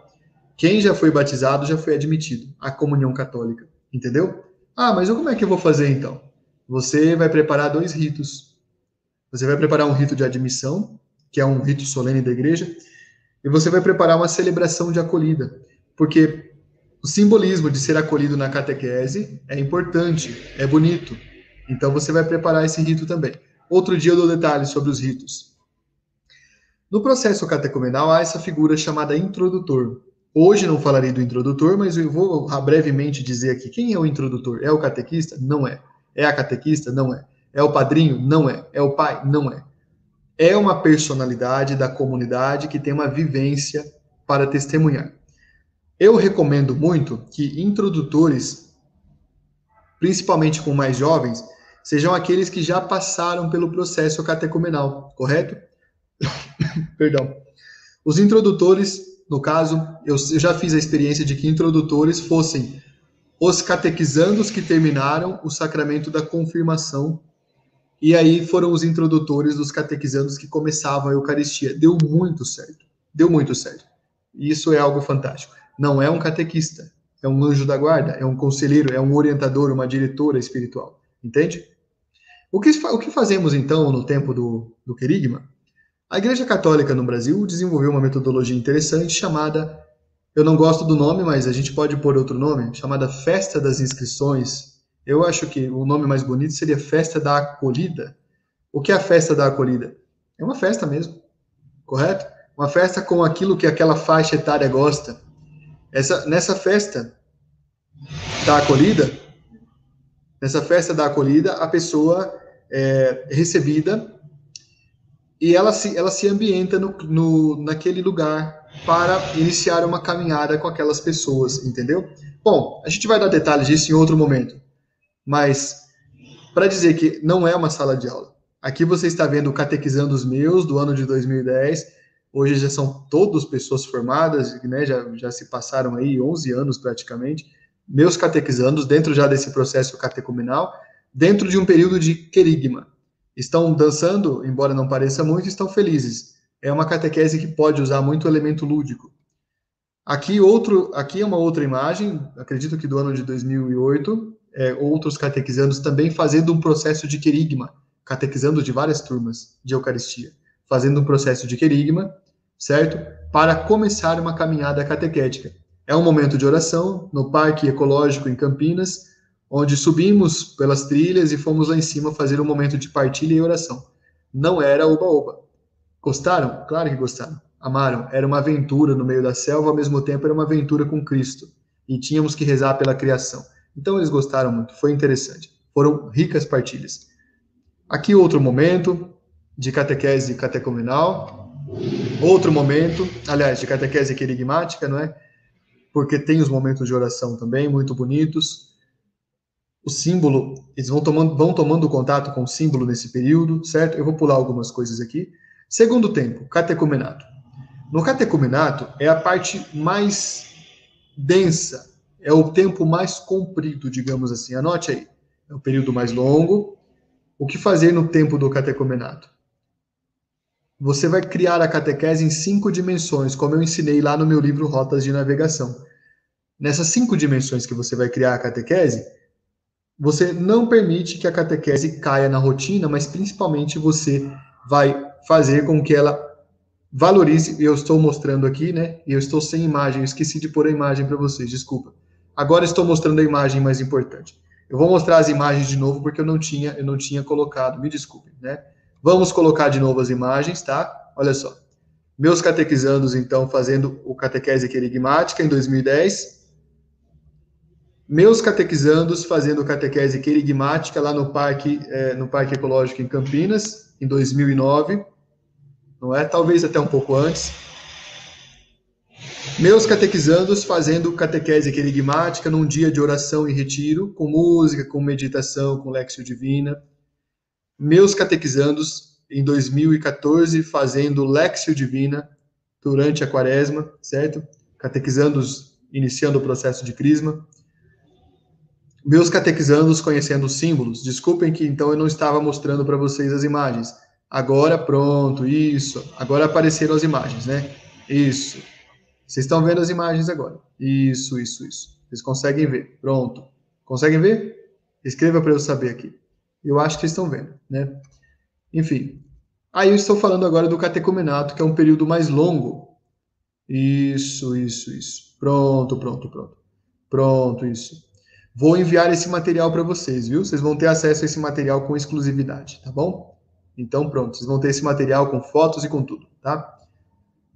Quem já foi batizado já foi admitido à comunhão católica, entendeu? Ah, mas como é que eu vou fazer então? Você vai preparar dois ritos. Você vai preparar um rito de admissão, que é um rito solene da igreja, e você vai preparar uma celebração de acolhida, porque o simbolismo de ser acolhido na catequese é importante, é bonito. Então você vai preparar esse rito também. Outro dia eu dou detalhes sobre os ritos. No processo catecumenal há essa figura chamada introdutor. Hoje não falarei do introdutor, mas eu vou brevemente dizer aqui quem é o introdutor. É o catequista? Não é. É a catequista? Não é. É o padrinho? Não é. É o pai? Não é. É uma personalidade da comunidade que tem uma vivência para testemunhar. Eu recomendo muito que introdutores, principalmente com mais jovens, sejam aqueles que já passaram pelo processo catecumenal, correto? Perdão. Os introdutores no caso, eu, eu já fiz a experiência de que introdutores fossem os catequizandos que terminaram o sacramento da confirmação, e aí foram os introdutores dos catequizandos que começavam a Eucaristia. Deu muito certo. Deu muito certo. Isso é algo fantástico. Não é um catequista, é um anjo da guarda, é um conselheiro, é um orientador, uma diretora espiritual. Entende? O que, o que fazemos então no tempo do, do querigma? A Igreja Católica no Brasil desenvolveu uma metodologia interessante chamada, eu não gosto do nome, mas a gente pode pôr outro nome, chamada Festa das Inscrições. Eu acho que o nome mais bonito seria Festa da Acolhida. O que é a Festa da Acolhida? É uma festa mesmo, correto? Uma festa com aquilo que aquela faixa etária gosta. Essa, nessa festa da acolhida, nessa festa da acolhida, a pessoa é recebida e ela se, ela se ambienta no, no, naquele lugar para iniciar uma caminhada com aquelas pessoas, entendeu? Bom, a gente vai dar detalhes disso em outro momento, mas para dizer que não é uma sala de aula. Aqui você está vendo o Catequizando os Meus, do ano de 2010. Hoje já são todos pessoas formadas, né, já, já se passaram aí 11 anos praticamente. Meus catequizandos, dentro já desse processo catecumenal, dentro de um período de querigma, estão dançando, embora não pareça muito, estão felizes. É uma catequese que pode usar muito elemento lúdico. Aqui outro, aqui é uma outra imagem, acredito que do ano de 2008, é, outros catequizandos também fazendo um processo de querigma, catequizando de várias turmas de Eucaristia, fazendo um processo de querigma, certo? Para começar uma caminhada catequética. É um momento de oração no Parque Ecológico em Campinas, onde subimos pelas trilhas e fomos lá em cima fazer um momento de partilha e oração. Não era oba-oba. Gostaram? Claro que gostaram. Amaram. Era uma aventura no meio da selva, ao mesmo tempo era uma aventura com Cristo. E tínhamos que rezar pela criação. Então eles gostaram muito, foi interessante. Foram ricas partilhas. Aqui outro momento de catequese catecumenal, outro momento, aliás, de catequese querigmática, não é? Porque tem os momentos de oração também, muito bonitos. O símbolo, eles vão tomando, vão tomando contato com o símbolo nesse período, certo? Eu vou pular algumas coisas aqui. Segundo tempo, catecumenato. No catecumenato é a parte mais densa, é o tempo mais comprido, digamos assim. Anote aí. É o período mais longo. O que fazer no tempo do catecumenato? Você vai criar a catequese em cinco dimensões, como eu ensinei lá no meu livro Rotas de Navegação. Nessas cinco dimensões que você vai criar a catequese, você não permite que a catequese caia na rotina, mas principalmente você vai fazer com que ela valorize. Eu estou mostrando aqui, né? Eu estou sem imagem, eu esqueci de pôr a imagem para vocês, desculpa. Agora estou mostrando a imagem mais importante. Eu vou mostrar as imagens de novo porque eu não tinha, eu não tinha colocado. Me desculpem, né? Vamos colocar de novo as imagens, tá? Olha só. Meus catequizandos, então, fazendo o catequese querigmática em 2010. Meus catequizandos fazendo catequese querigmática lá no Parque, é, no Parque Ecológico em Campinas, em 2009. Não é? Talvez até um pouco antes. Meus catequizandos fazendo catequese querigmática num dia de oração e retiro, com música, com meditação, com lexio divina. Meus catequizandos em 2014 fazendo lexio divina durante a quaresma, certo? Catequizandos iniciando o processo de crisma. Meus catequizandos conhecendo os símbolos. Desculpem que então eu não estava mostrando para vocês as imagens. Agora pronto, isso. Agora apareceram as imagens, né? Isso. Vocês estão vendo as imagens agora. Isso, isso, isso. Vocês conseguem ver. Pronto. Conseguem ver? Escreva para eu saber aqui. Eu acho que estão vendo, né? Enfim. Aí eu estou falando agora do catecumenato, que é um período mais longo. Isso, isso, isso. Pronto, pronto, pronto. Pronto, isso. Vou enviar esse material para vocês, viu? Vocês vão ter acesso a esse material com exclusividade, tá bom? Então, pronto, vocês vão ter esse material com fotos e com tudo, tá?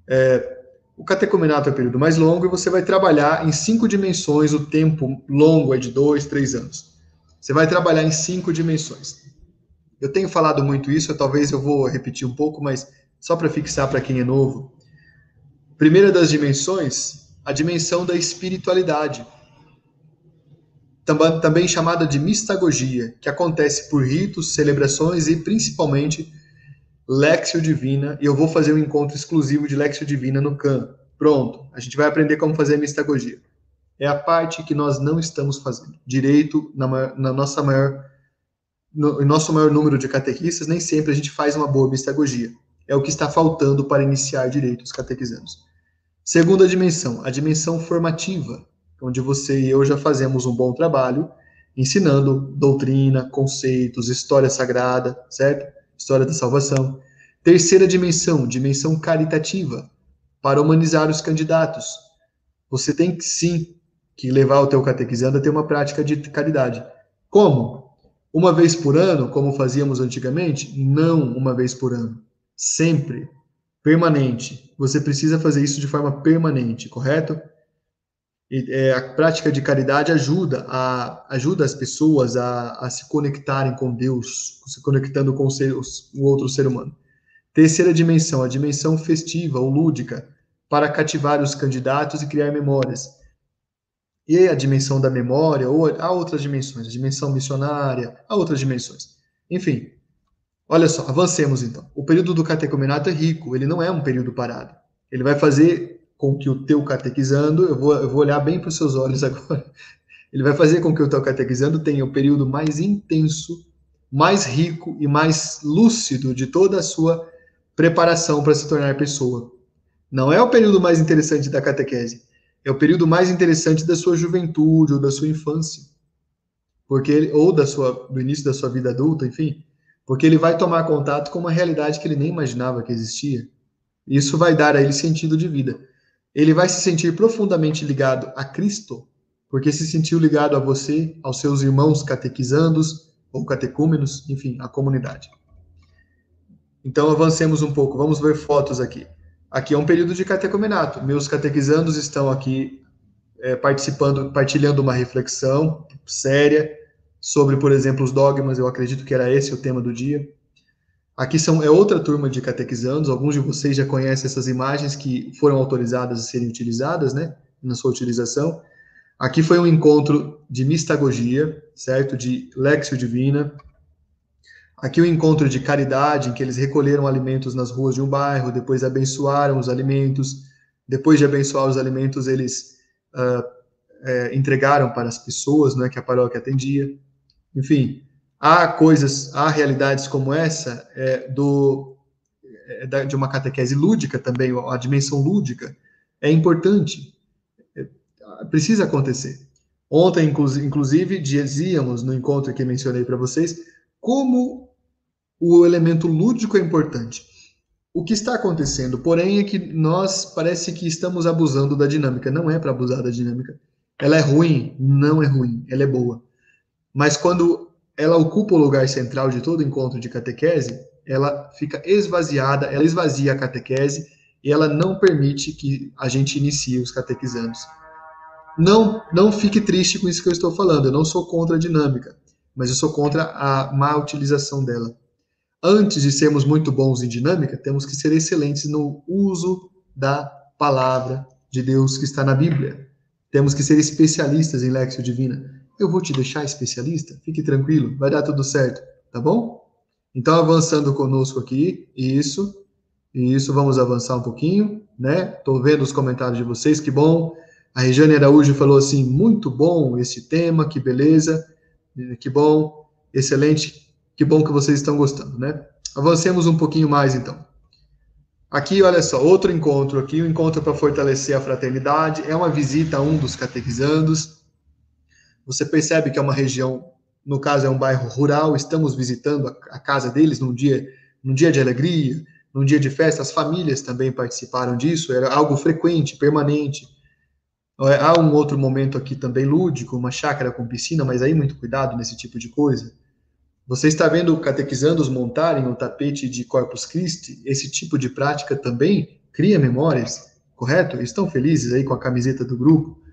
É, o catecumenato é o período mais longo e você vai trabalhar em cinco dimensões. O tempo longo é de dois, três anos. Você vai trabalhar em cinco dimensões. Eu tenho falado muito isso, talvez eu vou repetir um pouco, mas só para fixar para quem é novo. Primeira das dimensões, a dimensão da espiritualidade, também chamada de mistagogia, que acontece por ritos, celebrações e principalmente Lexio Divina, e eu vou fazer um encontro exclusivo de Lexio Divina no CAN. Pronto, a gente vai aprender como fazer a mistagogia. É a parte que nós não estamos fazendo. Direito, na, na nossa maior, no, nosso maior número de catequistas, nem sempre a gente faz uma boa mistagogia. É o que está faltando para iniciar direito os catequizandos. Segunda dimensão, a dimensão formativa, onde você e eu já fazemos um bom trabalho ensinando doutrina, conceitos, história sagrada, certo? história da salvação. Terceira dimensão, dimensão caritativa, para humanizar os candidatos. Você tem que sim que levar o teu catequizando a ter uma prática de caridade. Como? Uma vez por ano, como fazíamos antigamente? Não uma vez por ano. Sempre. Permanente. Você precisa fazer isso de forma permanente, correto? É, a prática de caridade ajuda, a, ajuda as pessoas a, a se conectarem com Deus, se conectando com o, ser, o outro ser humano. Terceira dimensão, a dimensão festiva ou lúdica, para cativar os candidatos e criar memórias. E a dimensão da memória, ou há outras dimensões, a dimensão missionária, há outras dimensões. Enfim, olha só, avancemos então. O período do catecumenato é rico, ele não é um período parado. Ele vai fazer com que o teu catequizando, eu vou, eu vou olhar bem para os seus olhos agora, ele vai fazer com que o teu catequizando tenha o período mais intenso, mais rico e mais lúcido de toda a sua preparação para se tornar pessoa. Não é o período mais interessante da catequese, é o período mais interessante da sua juventude ou da sua infância. Porque ele, ou da sua do início da sua vida adulta, enfim, porque ele vai tomar contato com uma realidade que ele nem imaginava que existia. Isso vai dar a ele sentido de vida ele vai se sentir profundamente ligado a Cristo, porque se sentiu ligado a você, aos seus irmãos catequizandos ou catecúmenos, enfim, à comunidade. Então avancemos um pouco, vamos ver fotos aqui. Aqui é um período de catecumenato. Meus catequizandos estão aqui é, participando, partilhando uma reflexão séria sobre, por exemplo, os dogmas. Eu acredito que era esse o tema do dia. Aqui são, é outra turma de catequizandos. Alguns de vocês já conhecem essas imagens que foram autorizadas a serem utilizadas, né, na sua utilização. Aqui foi um encontro de mistagogia, certo? De Lexio Divina. Aqui o um encontro de caridade, em que eles recolheram alimentos nas ruas de um bairro, depois abençoaram os alimentos. Depois de abençoar os alimentos, eles uh, é, entregaram para as pessoas né, que a paróquia atendia. Enfim, há coisas, há realidades como essa é, do, é, de uma catequese lúdica também, a dimensão lúdica é importante precisa acontecer. Ontem, inclusive, dizíamos no encontro que mencionei para vocês como o elemento lúdico é importante. O que está acontecendo, porém, é que nós parece que estamos abusando da dinâmica. Não é para abusar da dinâmica. Ela é ruim? Não é ruim, ela é boa. Mas quando ela ocupa o lugar central de todo encontro de catequese, ela fica esvaziada, ela esvazia a catequese e ela não permite que a gente inicie os catequizandos. Não, não fique triste com isso que eu estou falando. Eu não sou contra a dinâmica, mas eu sou contra a má utilização dela. Antes de sermos muito bons em dinâmica, temos que ser excelentes no uso da palavra de Deus que está na Bíblia. Temos que ser especialistas em Lexio Divina. Eu vou te deixar especialista, fique tranquilo, vai dar tudo certo, tá bom? Então, avançando conosco aqui, isso, isso, vamos avançar um pouquinho, né? Estou vendo os comentários de vocês, que bom. A Regiane Araújo falou assim: muito bom esse tema, que beleza, que bom, excelente, que bom que vocês estão gostando, né? Avancemos um pouquinho mais então. Aqui, olha só, outro encontro aqui, um encontro para fortalecer a fraternidade, é uma visita a um dos catequizandos. Você percebe que é uma região, no caso é um bairro rural, estamos visitando a, casa deles num dia, num dia de alegria, num dia de festa, as famílias também participaram disso, era algo frequente, permanente. É, há um outro momento aqui também lúdico, uma chácara com piscina, mas aí muito cuidado nesse tipo de coisa. Você está vendo catequizandos montarem o tapete de Corpus Christi? Esse tipo de prática também cria memórias, correto? Estão felizes aí com a camiseta do grupo?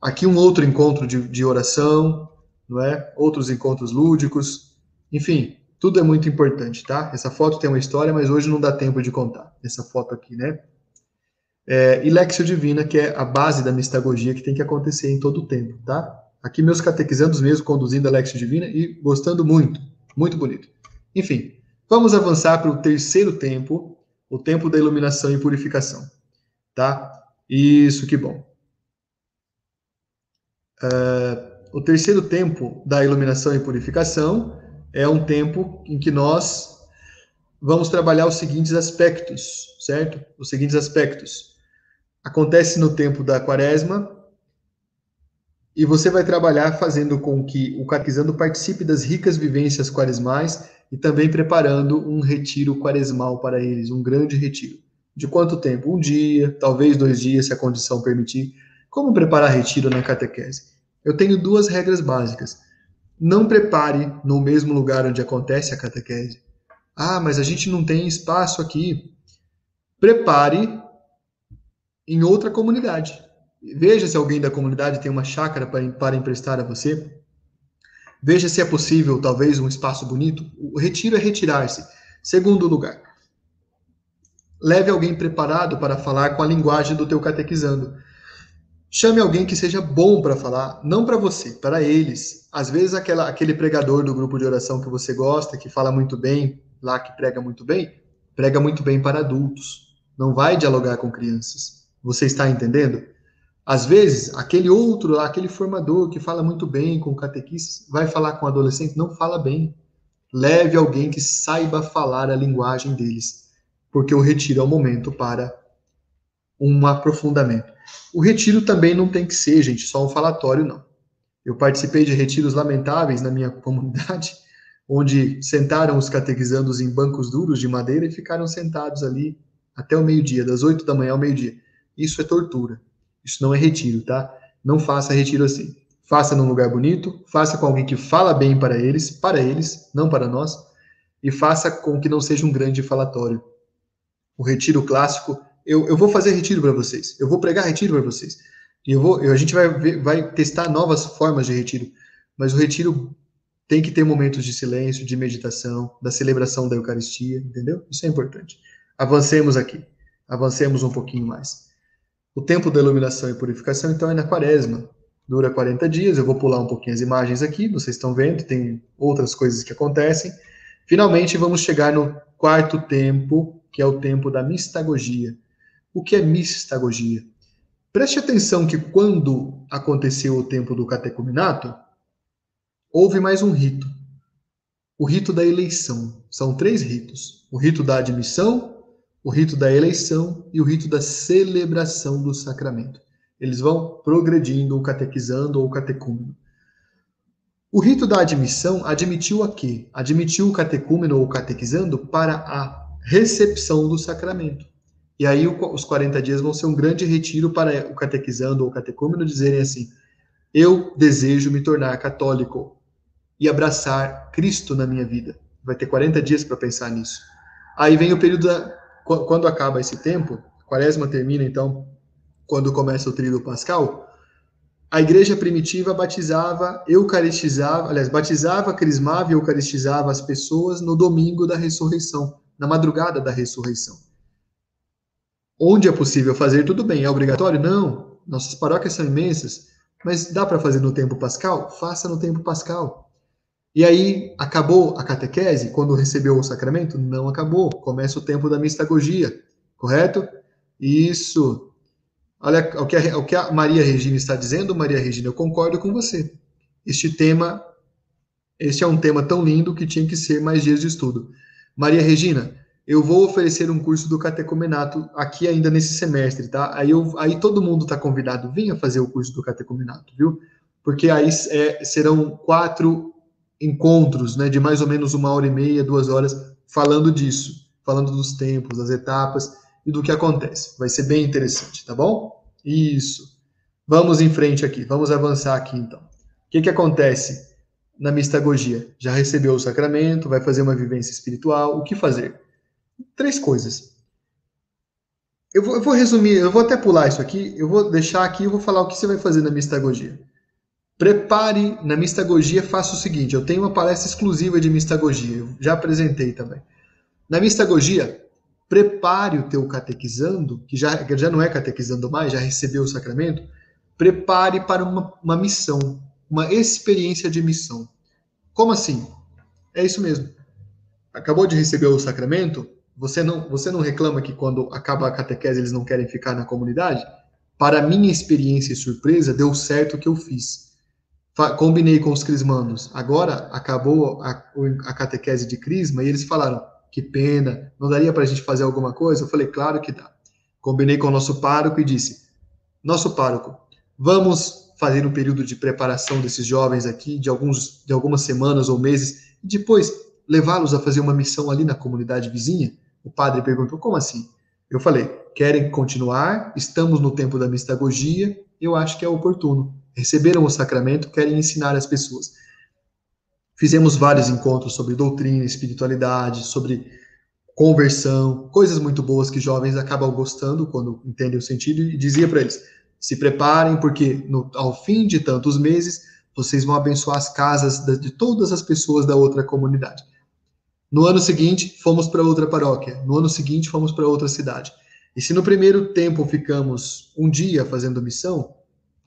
Aqui um outro encontro de, de oração, não é? Outros encontros lúdicos, enfim, tudo é muito importante, tá? Essa foto tem uma história, mas hoje não dá tempo de contar. Essa foto aqui, né? É, e Lexio Divina, que é a base da mistagogia que tem que acontecer em todo o tempo, tá? Aqui meus catequizandos mesmo conduzindo a Lexio Divina e gostando muito, muito bonito. Enfim, vamos avançar para o terceiro tempo, o tempo da iluminação e purificação, tá? Isso, que bom. Uh, o terceiro tempo da iluminação e purificação é um tempo em que nós vamos trabalhar os seguintes aspectos, certo? Os seguintes aspectos acontece no tempo da quaresma e você vai trabalhar fazendo com que o catequizando participe das ricas vivências quaresmais e também preparando um retiro quaresmal para eles, um grande retiro. De quanto tempo? Um dia, talvez dois dias, se a condição permitir. Como preparar retiro na catequese? Eu tenho duas regras básicas. Não prepare no mesmo lugar onde acontece a catequese. Ah, mas a gente não tem espaço aqui. Prepare em outra comunidade. Veja se alguém da comunidade tem uma chácara para, para emprestar a você. Veja se é possível, talvez, um espaço bonito. O retiro é retirar-se. Segundo lugar, leve alguém preparado para falar com a linguagem do teu catequizando. Chame alguém que seja bom para falar, não para você, para eles. Às vezes aquela, aquele pregador do grupo de oração que você gosta, que fala muito bem, lá que prega muito bem, prega muito bem para adultos. Não vai dialogar com crianças. Você está entendendo? Às vezes, aquele outro lá, aquele formador que fala muito bem com catequistas, vai falar com adolescente, não fala bem. Leve alguém que saiba falar a linguagem deles, porque o retiro é o momento para um aprofundamento. O retiro também não tem que ser, gente, só um falatório, não. Eu participei de retiros lamentáveis na minha comunidade, onde sentaram os catequizandos em bancos duros de madeira e ficaram sentados ali até o meio-dia, das oito da manhã ao meio-dia. Isso é tortura. Isso não é retiro, tá? Não faça retiro assim. Faça num lugar bonito, faça com alguém que fala bem para eles, para eles, não para nós, e faça com que não seja um grande falatório. O retiro clássico, eu, eu vou fazer retiro para vocês, eu vou pregar retiro para vocês. E eu vou, a gente vai, ver, vai testar novas formas de retiro, mas o retiro tem que ter momentos de silêncio, de meditação, da celebração da Eucaristia, entendeu? Isso é importante. Avancemos aqui, avancemos um pouquinho mais. O tempo da iluminação e purificação, então, é na quaresma. Dura 40 dias, eu vou pular um pouquinho as imagens aqui, vocês estão vendo, tem outras coisas que acontecem. Finalmente, vamos chegar no quarto tempo, que é o tempo da mistagogia. O que é mistagogia? Preste atenção que quando aconteceu o tempo do catecumenato, houve mais um rito. O rito da eleição. São três ritos: o rito da admissão, o rito da eleição e o rito da celebração do sacramento. Eles vão progredindo, ou catequizando, ou catecúmeno. O rito da admissão admitiu a quê? Admitiu o catecúmeno ou catequizando para a recepção do sacramento. E aí os 40 dias vão ser um grande retiro para o catequizando ou catecúmeno dizerem assim: eu desejo me tornar católico e abraçar Cristo na minha vida. Vai ter 40 dias para pensar nisso. Aí vem o período da, quando acaba esse tempo, quaresma termina então quando começa o tríduo pascal, a igreja primitiva batizava, eucaristizava, aliás, batizava, crismava e eucaristizava as pessoas no domingo da ressurreição, na madrugada da ressurreição. Onde é possível fazer, tudo bem. É obrigatório? Não. Nossas paróquias são imensas, mas dá para fazer no tempo pascal? Faça no tempo pascal. E aí, acabou a catequese quando recebeu o sacramento? Não acabou. Começa o tempo da mistagogia, correto? Isso. Olha o que, a, o que a Maria Regina está dizendo, Maria Regina, eu concordo com você. Este tema, este é um tema tão lindo que tinha que ser mais dias de estudo. Maria Regina, eu vou oferecer um curso do catecumenato aqui ainda nesse semestre, tá? Aí, eu, aí todo mundo está convidado, venha fazer o curso do catecumenato, viu? Porque aí é, serão quatro encontros, né, de mais ou menos uma hora e meia, duas horas, falando disso, falando dos tempos, das etapas, e do que acontece. Vai ser bem interessante, tá bom? Isso. Vamos em frente aqui, vamos avançar aqui então. O que, que acontece na mistagogia? Já recebeu o sacramento, vai fazer uma vivência espiritual, o que fazer? Três coisas. Eu vou, eu vou resumir, eu vou até pular isso aqui, eu vou deixar aqui e vou falar o que você vai fazer na mistagogia. Prepare na mistagogia, faça o seguinte: eu tenho uma palestra exclusiva de mistagogia, eu já apresentei também. Na mistagogia, prepare o teu catequizando, que já, que já não é catequizando mais, já recebeu o sacramento, prepare para uma, uma missão, uma experiência de missão. Como assim? É isso mesmo. Acabou de receber o sacramento, você não, você não reclama que quando acaba a catequese eles não querem ficar na comunidade? Para minha experiência e surpresa, deu certo o que eu fiz. Combinei com os crismandos. Agora acabou a, a catequese de crisma e eles falaram: que pena, não daria para a gente fazer alguma coisa? Eu falei, claro que dá. Combinei com o nosso pároco e disse, nosso pároco, vamos fazer um período de preparação desses jovens aqui, de, alguns, de algumas semanas ou meses, e depois levá-los a fazer uma missão ali na comunidade vizinha? O padre perguntou, como assim? Eu falei, querem continuar, estamos no tempo da mistagogia, eu acho que é oportuno. Receberam o sacramento, querem ensinar as pessoas. Fizemos vários encontros sobre doutrina, espiritualidade, sobre conversão, coisas muito boas que jovens acabam gostando quando entendem o sentido, e dizia para eles: se preparem, porque no, ao fim de tantos meses vocês vão abençoar as casas de, de todas as pessoas da outra comunidade. No ano seguinte, fomos para outra paróquia. No ano seguinte, fomos para outra cidade. E se no primeiro tempo ficamos um dia fazendo missão,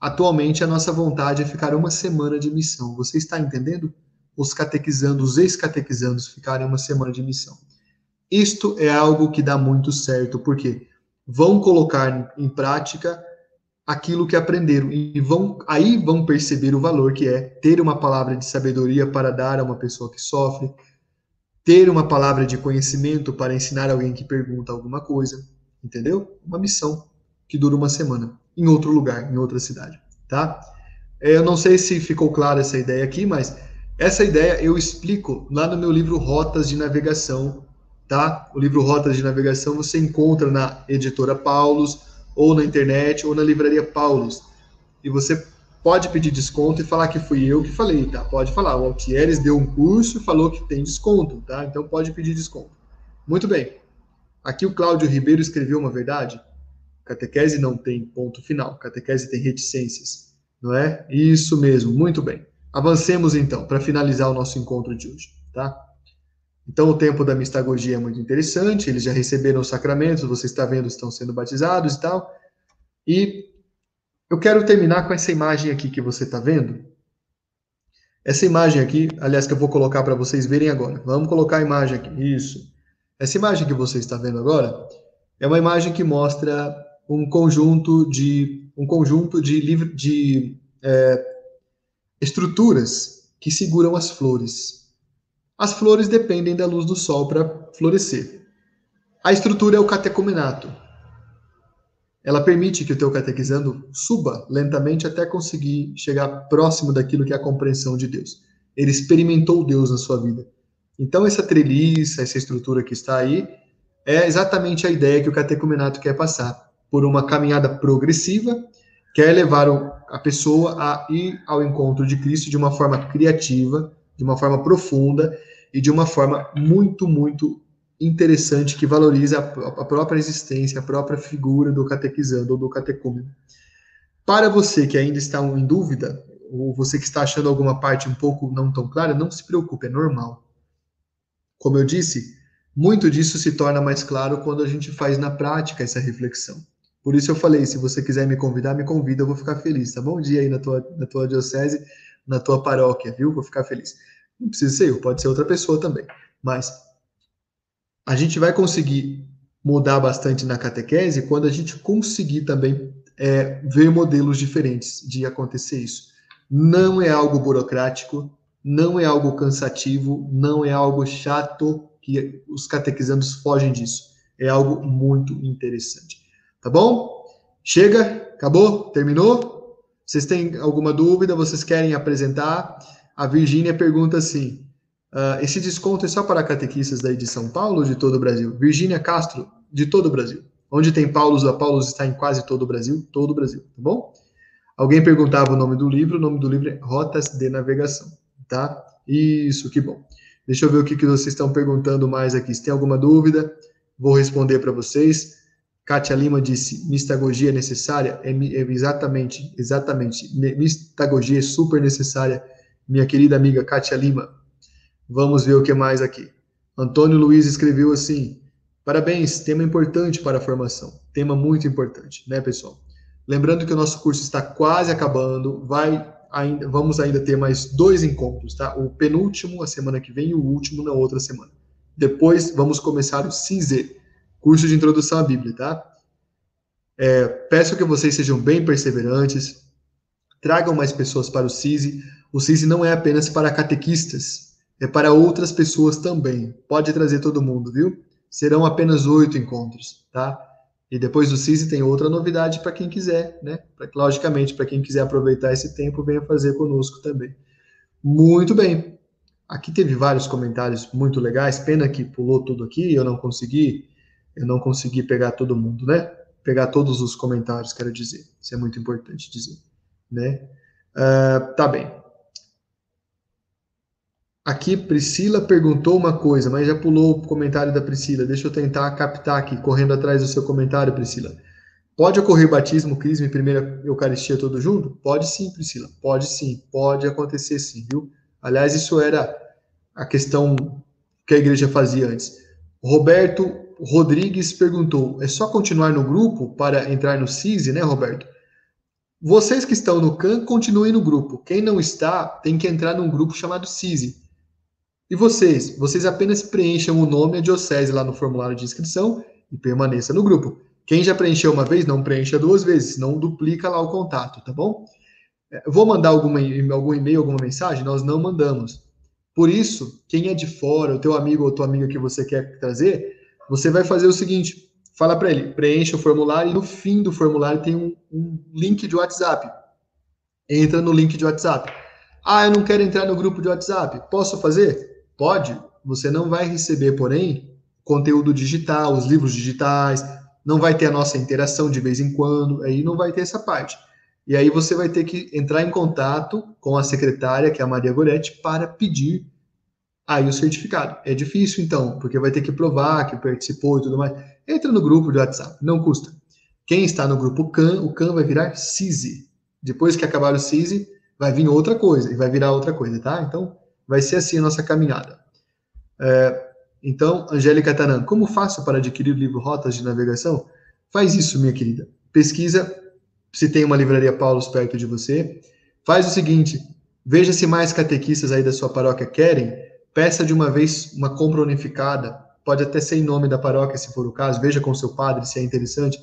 atualmente a nossa vontade é ficar uma semana de missão. Você está entendendo? os catequizando, os ex-catequizandos ficarem uma semana de missão. Isto é algo que dá muito certo, porque vão colocar em prática aquilo que aprenderam e vão aí vão perceber o valor que é ter uma palavra de sabedoria para dar a uma pessoa que sofre, ter uma palavra de conhecimento para ensinar alguém que pergunta alguma coisa, entendeu? Uma missão que dura uma semana em outro lugar, em outra cidade, tá? Eu não sei se ficou clara essa ideia aqui, mas essa ideia eu explico lá no meu livro Rotas de Navegação, tá? O livro Rotas de Navegação você encontra na editora Paulus, ou na internet, ou na livraria Paulus. E você pode pedir desconto e falar que fui eu que falei, tá? Pode falar. O Altieres deu um curso e falou que tem desconto, tá? Então pode pedir desconto. Muito bem. Aqui o Cláudio Ribeiro escreveu uma verdade. Catequese não tem ponto final. Catequese tem reticências, não é? Isso mesmo, muito bem. Avancemos então para finalizar o nosso encontro de hoje, tá? Então o tempo da mistagogia é muito interessante, eles já receberam os sacramentos, você está vendo, estão sendo batizados e tal. E eu quero terminar com essa imagem aqui que você está vendo. Essa imagem aqui, aliás, que eu vou colocar para vocês verem agora. Vamos colocar a imagem aqui. Isso. Essa imagem que você está vendo agora é uma imagem que mostra um conjunto de um conjunto de, de é, estruturas que seguram as flores. As flores dependem da luz do sol para florescer. A estrutura é o catecumenato. Ela permite que o teu catequizando suba lentamente até conseguir chegar próximo daquilo que é a compreensão de Deus. Ele experimentou Deus na sua vida. Então, essa treliça, essa estrutura que está aí, é exatamente a ideia que o catecumenato quer passar. Por uma caminhada progressiva, quer levar a pessoa a ir ao encontro de Cristo de uma forma criativa, de uma forma profunda e de uma forma muito, muito interessante que valoriza a, própria existência, a própria figura do catequizando ou do catecúmeno. Para você que ainda está em dúvida, ou você que está achando alguma parte um pouco não tão clara, não se preocupe, é normal. Como eu disse, muito disso se torna mais claro quando a gente faz na prática essa reflexão. Por isso eu falei, se você quiser me convidar, me convida, eu vou ficar feliz, tá bom? Um dia aí na tua, na tua diocese, na tua paróquia, viu? Vou ficar feliz. Não precisa ser eu, pode ser outra pessoa também. Mas a gente vai conseguir mudar bastante na catequese quando a gente conseguir também é, ver modelos diferentes de acontecer isso. Não é algo burocrático, não é algo cansativo, não é algo chato que os catequizandos fogem disso. É algo muito interessante. Tá bom? Chega? Acabou? Terminou? Vocês têm alguma dúvida? Vocês querem apresentar? A Virgínia pergunta assim: uh, esse desconto é só para catequistas daí de São Paulo de todo o Brasil? Virgínia Castro, de todo o Brasil. Onde tem Paulos, a Paulos está em quase todo o Brasil, todo o Brasil, tá bom? Alguém perguntava o nome do livro, o nome do livro é Rotas de Navegação tá? Isso, que bom. Deixa eu ver o que, que vocês estão perguntando mais aqui. Se tem alguma dúvida, vou responder para vocês. Kátia Lima disse: mistagogia é necessária? É, é, exatamente, exatamente. Mistagogia é super necessária, minha querida amiga Kátia Lima. Vamos ver o que mais aqui. Antônio Luiz escreveu assim: Parabéns, tema importante para a formação. Tema muito importante, né, pessoal? Lembrando que o nosso curso está quase acabando, vai ainda, vamos ainda ter mais dois encontros, tá? O penúltimo a semana que vem e o último na outra semana. Depois vamos começar o CISE, curso de introdução à Bíblia, tá? É, peço que vocês sejam bem perseverantes, tragam mais pessoas para o CISE. O CISE não é apenas para catequistas, é para outras pessoas também. Pode trazer todo mundo, viu? Serão apenas oito encontros, tá? E depois do CISI tem outra novidade para quem quiser, né? Pra, logicamente, para quem quiser aproveitar esse tempo, venha fazer conosco também. Muito bem. Aqui teve vários comentários muito legais. Pena que pulou tudo aqui, eu não consegui, eu não consegui pegar todo mundo, né? Pegar todos os comentários, quero dizer. Isso é muito importante dizer, né? Uh, tá bem. Aqui, Priscila perguntou uma coisa, mas já pulou o comentário da Priscila. Deixa eu tentar captar aqui, correndo atrás do seu comentário, Priscila. Pode ocorrer batismo, crisma e primeira Eucaristia todo junto? Pode sim, Priscila. Pode sim. Pode acontecer sim, viu? Aliás, isso era a questão que a igreja fazia antes. Roberto Rodrigues perguntou: é só continuar no grupo para entrar no CISI, né, Roberto? Vocês que estão no CAN, continuem no grupo. Quem não está, tem que entrar num grupo chamado CISI. E vocês? Vocês apenas preencham o nome e a diocese lá no formulário de inscrição e permaneça no grupo. Quem já preencheu uma vez, não preencha duas vezes, não duplica lá o contato, tá bom? É, vou mandar alguma, algum e-mail, alguma mensagem? Nós não mandamos. Por isso, quem é de fora, o teu amigo ou tua amiga que você quer trazer, você vai fazer o seguinte: fala para ele, preencha o formulário e no fim do formulário tem um, um link de WhatsApp. Entra no link de WhatsApp. Ah, eu não quero entrar no grupo de WhatsApp. Posso fazer? Pode, você não vai receber, porém, conteúdo digital, os livros digitais, não vai ter a nossa interação de vez em quando, aí não vai ter essa parte. E aí você vai ter que entrar em contato com a secretária, que é a Maria Goretti, para pedir aí o certificado. É difícil, então, porque vai ter que provar que participou e tudo mais. Entra no grupo de WhatsApp, não custa. Quem está no grupo CAN, o CAN vai virar CISI. Depois que acabar o CISI, vai vir outra coisa, e vai virar outra coisa, tá? Então, vai ser assim a nossa caminhada. É, então, Angélica Tanan, como faço para adquirir o livro Rotas de Navegação? Faz isso, minha querida. Pesquisa se tem uma livraria Paulos perto de você. Faz o seguinte, veja se mais catequistas aí da sua paróquia querem, peça de uma vez uma compra unificada, pode até ser em nome da paróquia, se for o caso, veja com seu padre se é interessante.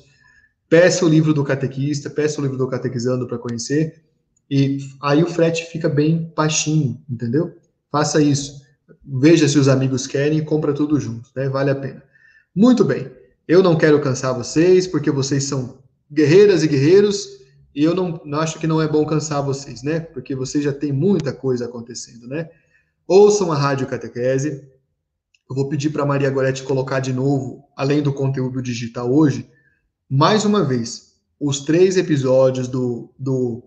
Peça o livro do catequista, peça o livro do catequizando para conhecer, e aí o frete fica bem baixinho, entendeu? Faça isso. Veja se os amigos querem e compra tudo junto, né? Vale a pena. Muito bem. Eu não quero cansar vocês, porque vocês são guerreiras e guerreiros, e eu não, não acho que não é bom cansar vocês, né? Porque vocês já tem muita coisa acontecendo, né? Ouçam a Rádio Catequese. Eu vou pedir para Maria Gorete colocar de novo, além do conteúdo digital hoje, mais uma vez, os três episódios do, do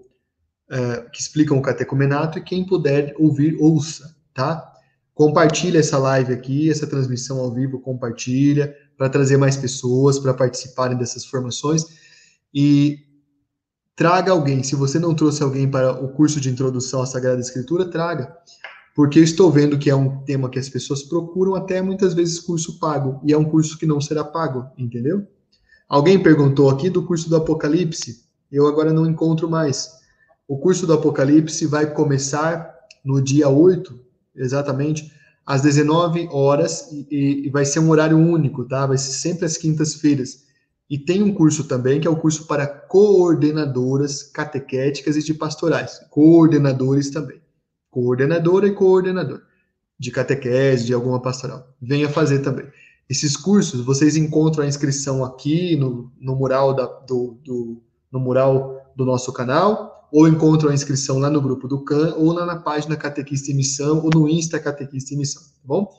uh, que explicam o catecumenato e quem puder ouvir, ouça, tá? Compartilha essa live aqui, essa transmissão ao vivo, compartilha para trazer mais pessoas para participarem dessas formações e traga alguém. Se você não trouxe alguém para o curso de introdução à Sagrada Escritura, traga, porque eu estou vendo que é um tema que as pessoas procuram até muitas vezes curso pago e é um curso que não será pago, entendeu? Alguém perguntou aqui do curso do Apocalipse. Eu agora não encontro mais. O curso do Apocalipse vai começar no dia 8, exatamente, às 19 horas, e, e vai ser um horário único, tá? Vai ser sempre às quintas-feiras. E tem um curso também, que é o curso para coordenadoras catequéticas e de pastorais. Coordenadores também. Coordenadora e coordenador. De catequese, de alguma pastoral. Venha fazer também. Esses cursos, vocês encontram a inscrição aqui no, no mural da, do, do, no mural do nosso canal, ou encontram a inscrição lá no grupo do CAN, ou lá na página Catequista em Missão, ou no Insta Catequista em Missão, tá bom?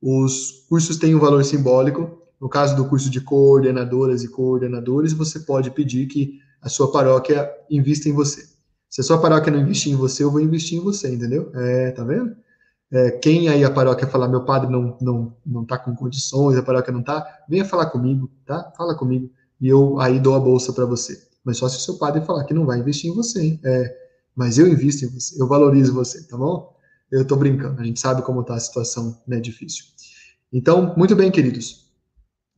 Os cursos têm um valor simbólico. No caso do curso de coordenadoras e coordenadores, você pode pedir que a sua paróquia invista em você. Se a sua paróquia não investir em você, eu vou investir em você, entendeu? É, tá vendo? É, quem aí a paróquia falar, meu padre não, não, não tá com condições, a paróquia não tá, venha falar comigo, tá? Fala comigo. E eu aí dou a bolsa para você mas só se o seu padre falar que não vai investir em você, hein? É, mas eu invisto em você, eu valorizo você, tá bom? Eu tô brincando, a gente sabe como tá a situação, né, difícil. Então, muito bem, queridos,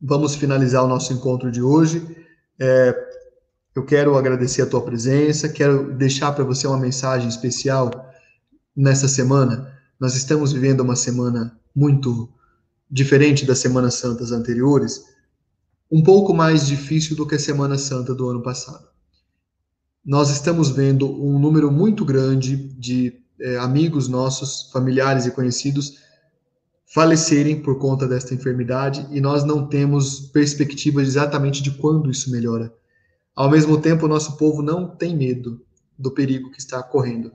vamos finalizar o nosso encontro de hoje. É, eu quero agradecer a tua presença, quero deixar para você uma mensagem especial nessa semana. Nós estamos vivendo uma semana muito diferente das Semanas Santas anteriores, um pouco mais difícil do que a Semana Santa do ano passado. Nós estamos vendo um número muito grande de é, amigos nossos, familiares e conhecidos falecerem por conta desta enfermidade e nós não temos perspectiva exatamente de quando isso melhora. Ao mesmo tempo, o nosso povo não tem medo do perigo que está correndo.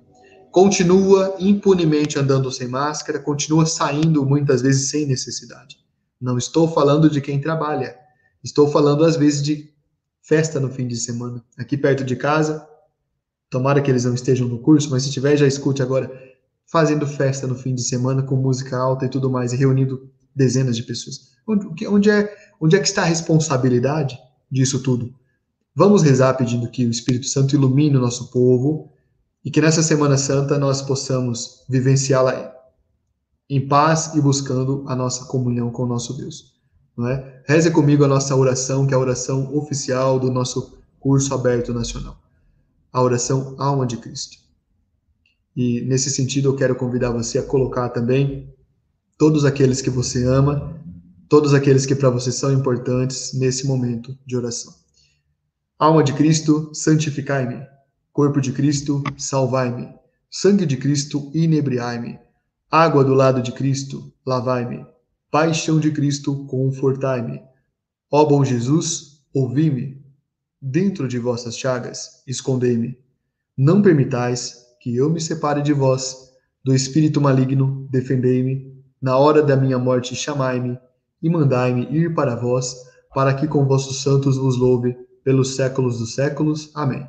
Continua impunemente andando sem máscara, continua saindo muitas vezes sem necessidade. Não estou falando de quem trabalha, Estou falando às vezes de festa no fim de semana, aqui perto de casa. Tomara que eles não estejam no curso, mas se tiver, já escute agora. Fazendo festa no fim de semana com música alta e tudo mais, e reunindo dezenas de pessoas. Onde, onde, é, onde é que está a responsabilidade disso tudo? Vamos rezar pedindo que o Espírito Santo ilumine o nosso povo e que nessa Semana Santa nós possamos vivenciá-la em paz e buscando a nossa comunhão com o nosso Deus. Não é? Reze comigo a nossa oração, que é a oração oficial do nosso curso aberto nacional. A oração Alma de Cristo. E nesse sentido eu quero convidar você a colocar também todos aqueles que você ama, todos aqueles que para você são importantes nesse momento de oração. Alma de Cristo, santificai-me. Corpo de Cristo, salvai-me. Sangue de Cristo, inebriai-me. Água do lado de Cristo, lavai-me. Paixão de Cristo, confortai-me. Ó bom Jesus, ouvi-me. Dentro de vossas chagas, escondei-me. Não permitais que eu me separe de vós. Do espírito maligno, defendei-me. Na hora da minha morte, chamai-me e mandai-me ir para vós, para que com vossos santos vos louve pelos séculos dos séculos. Amém.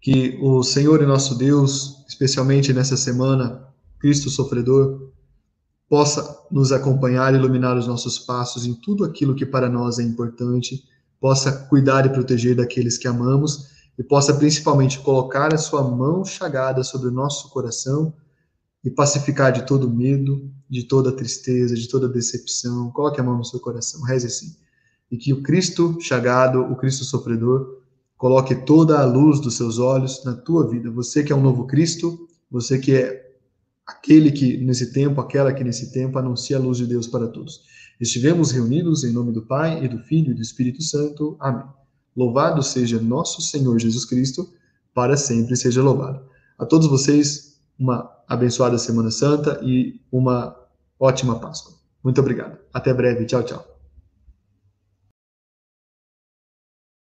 Que o Senhor e nosso Deus, especialmente nessa semana, Cristo sofredor, possa nos acompanhar iluminar os nossos passos em tudo aquilo que para nós é importante, possa cuidar e proteger daqueles que amamos e possa principalmente colocar a sua mão chagada sobre o nosso coração e pacificar de todo medo, de toda tristeza, de toda decepção. Coloque a mão no seu coração, reze assim. E que o Cristo chagado, o Cristo sofredor, coloque toda a luz dos seus olhos na tua vida. Você que é um novo Cristo, você que é aquele que nesse tempo, aquela que nesse tempo anuncia a luz de Deus para todos. Estivemos reunidos em nome do Pai e do Filho e do Espírito Santo. Amém. Louvado seja nosso Senhor Jesus Cristo, para sempre seja louvado. A todos vocês, uma abençoada Semana Santa e uma ótima Páscoa. Muito obrigado. Até breve. Tchau, tchau.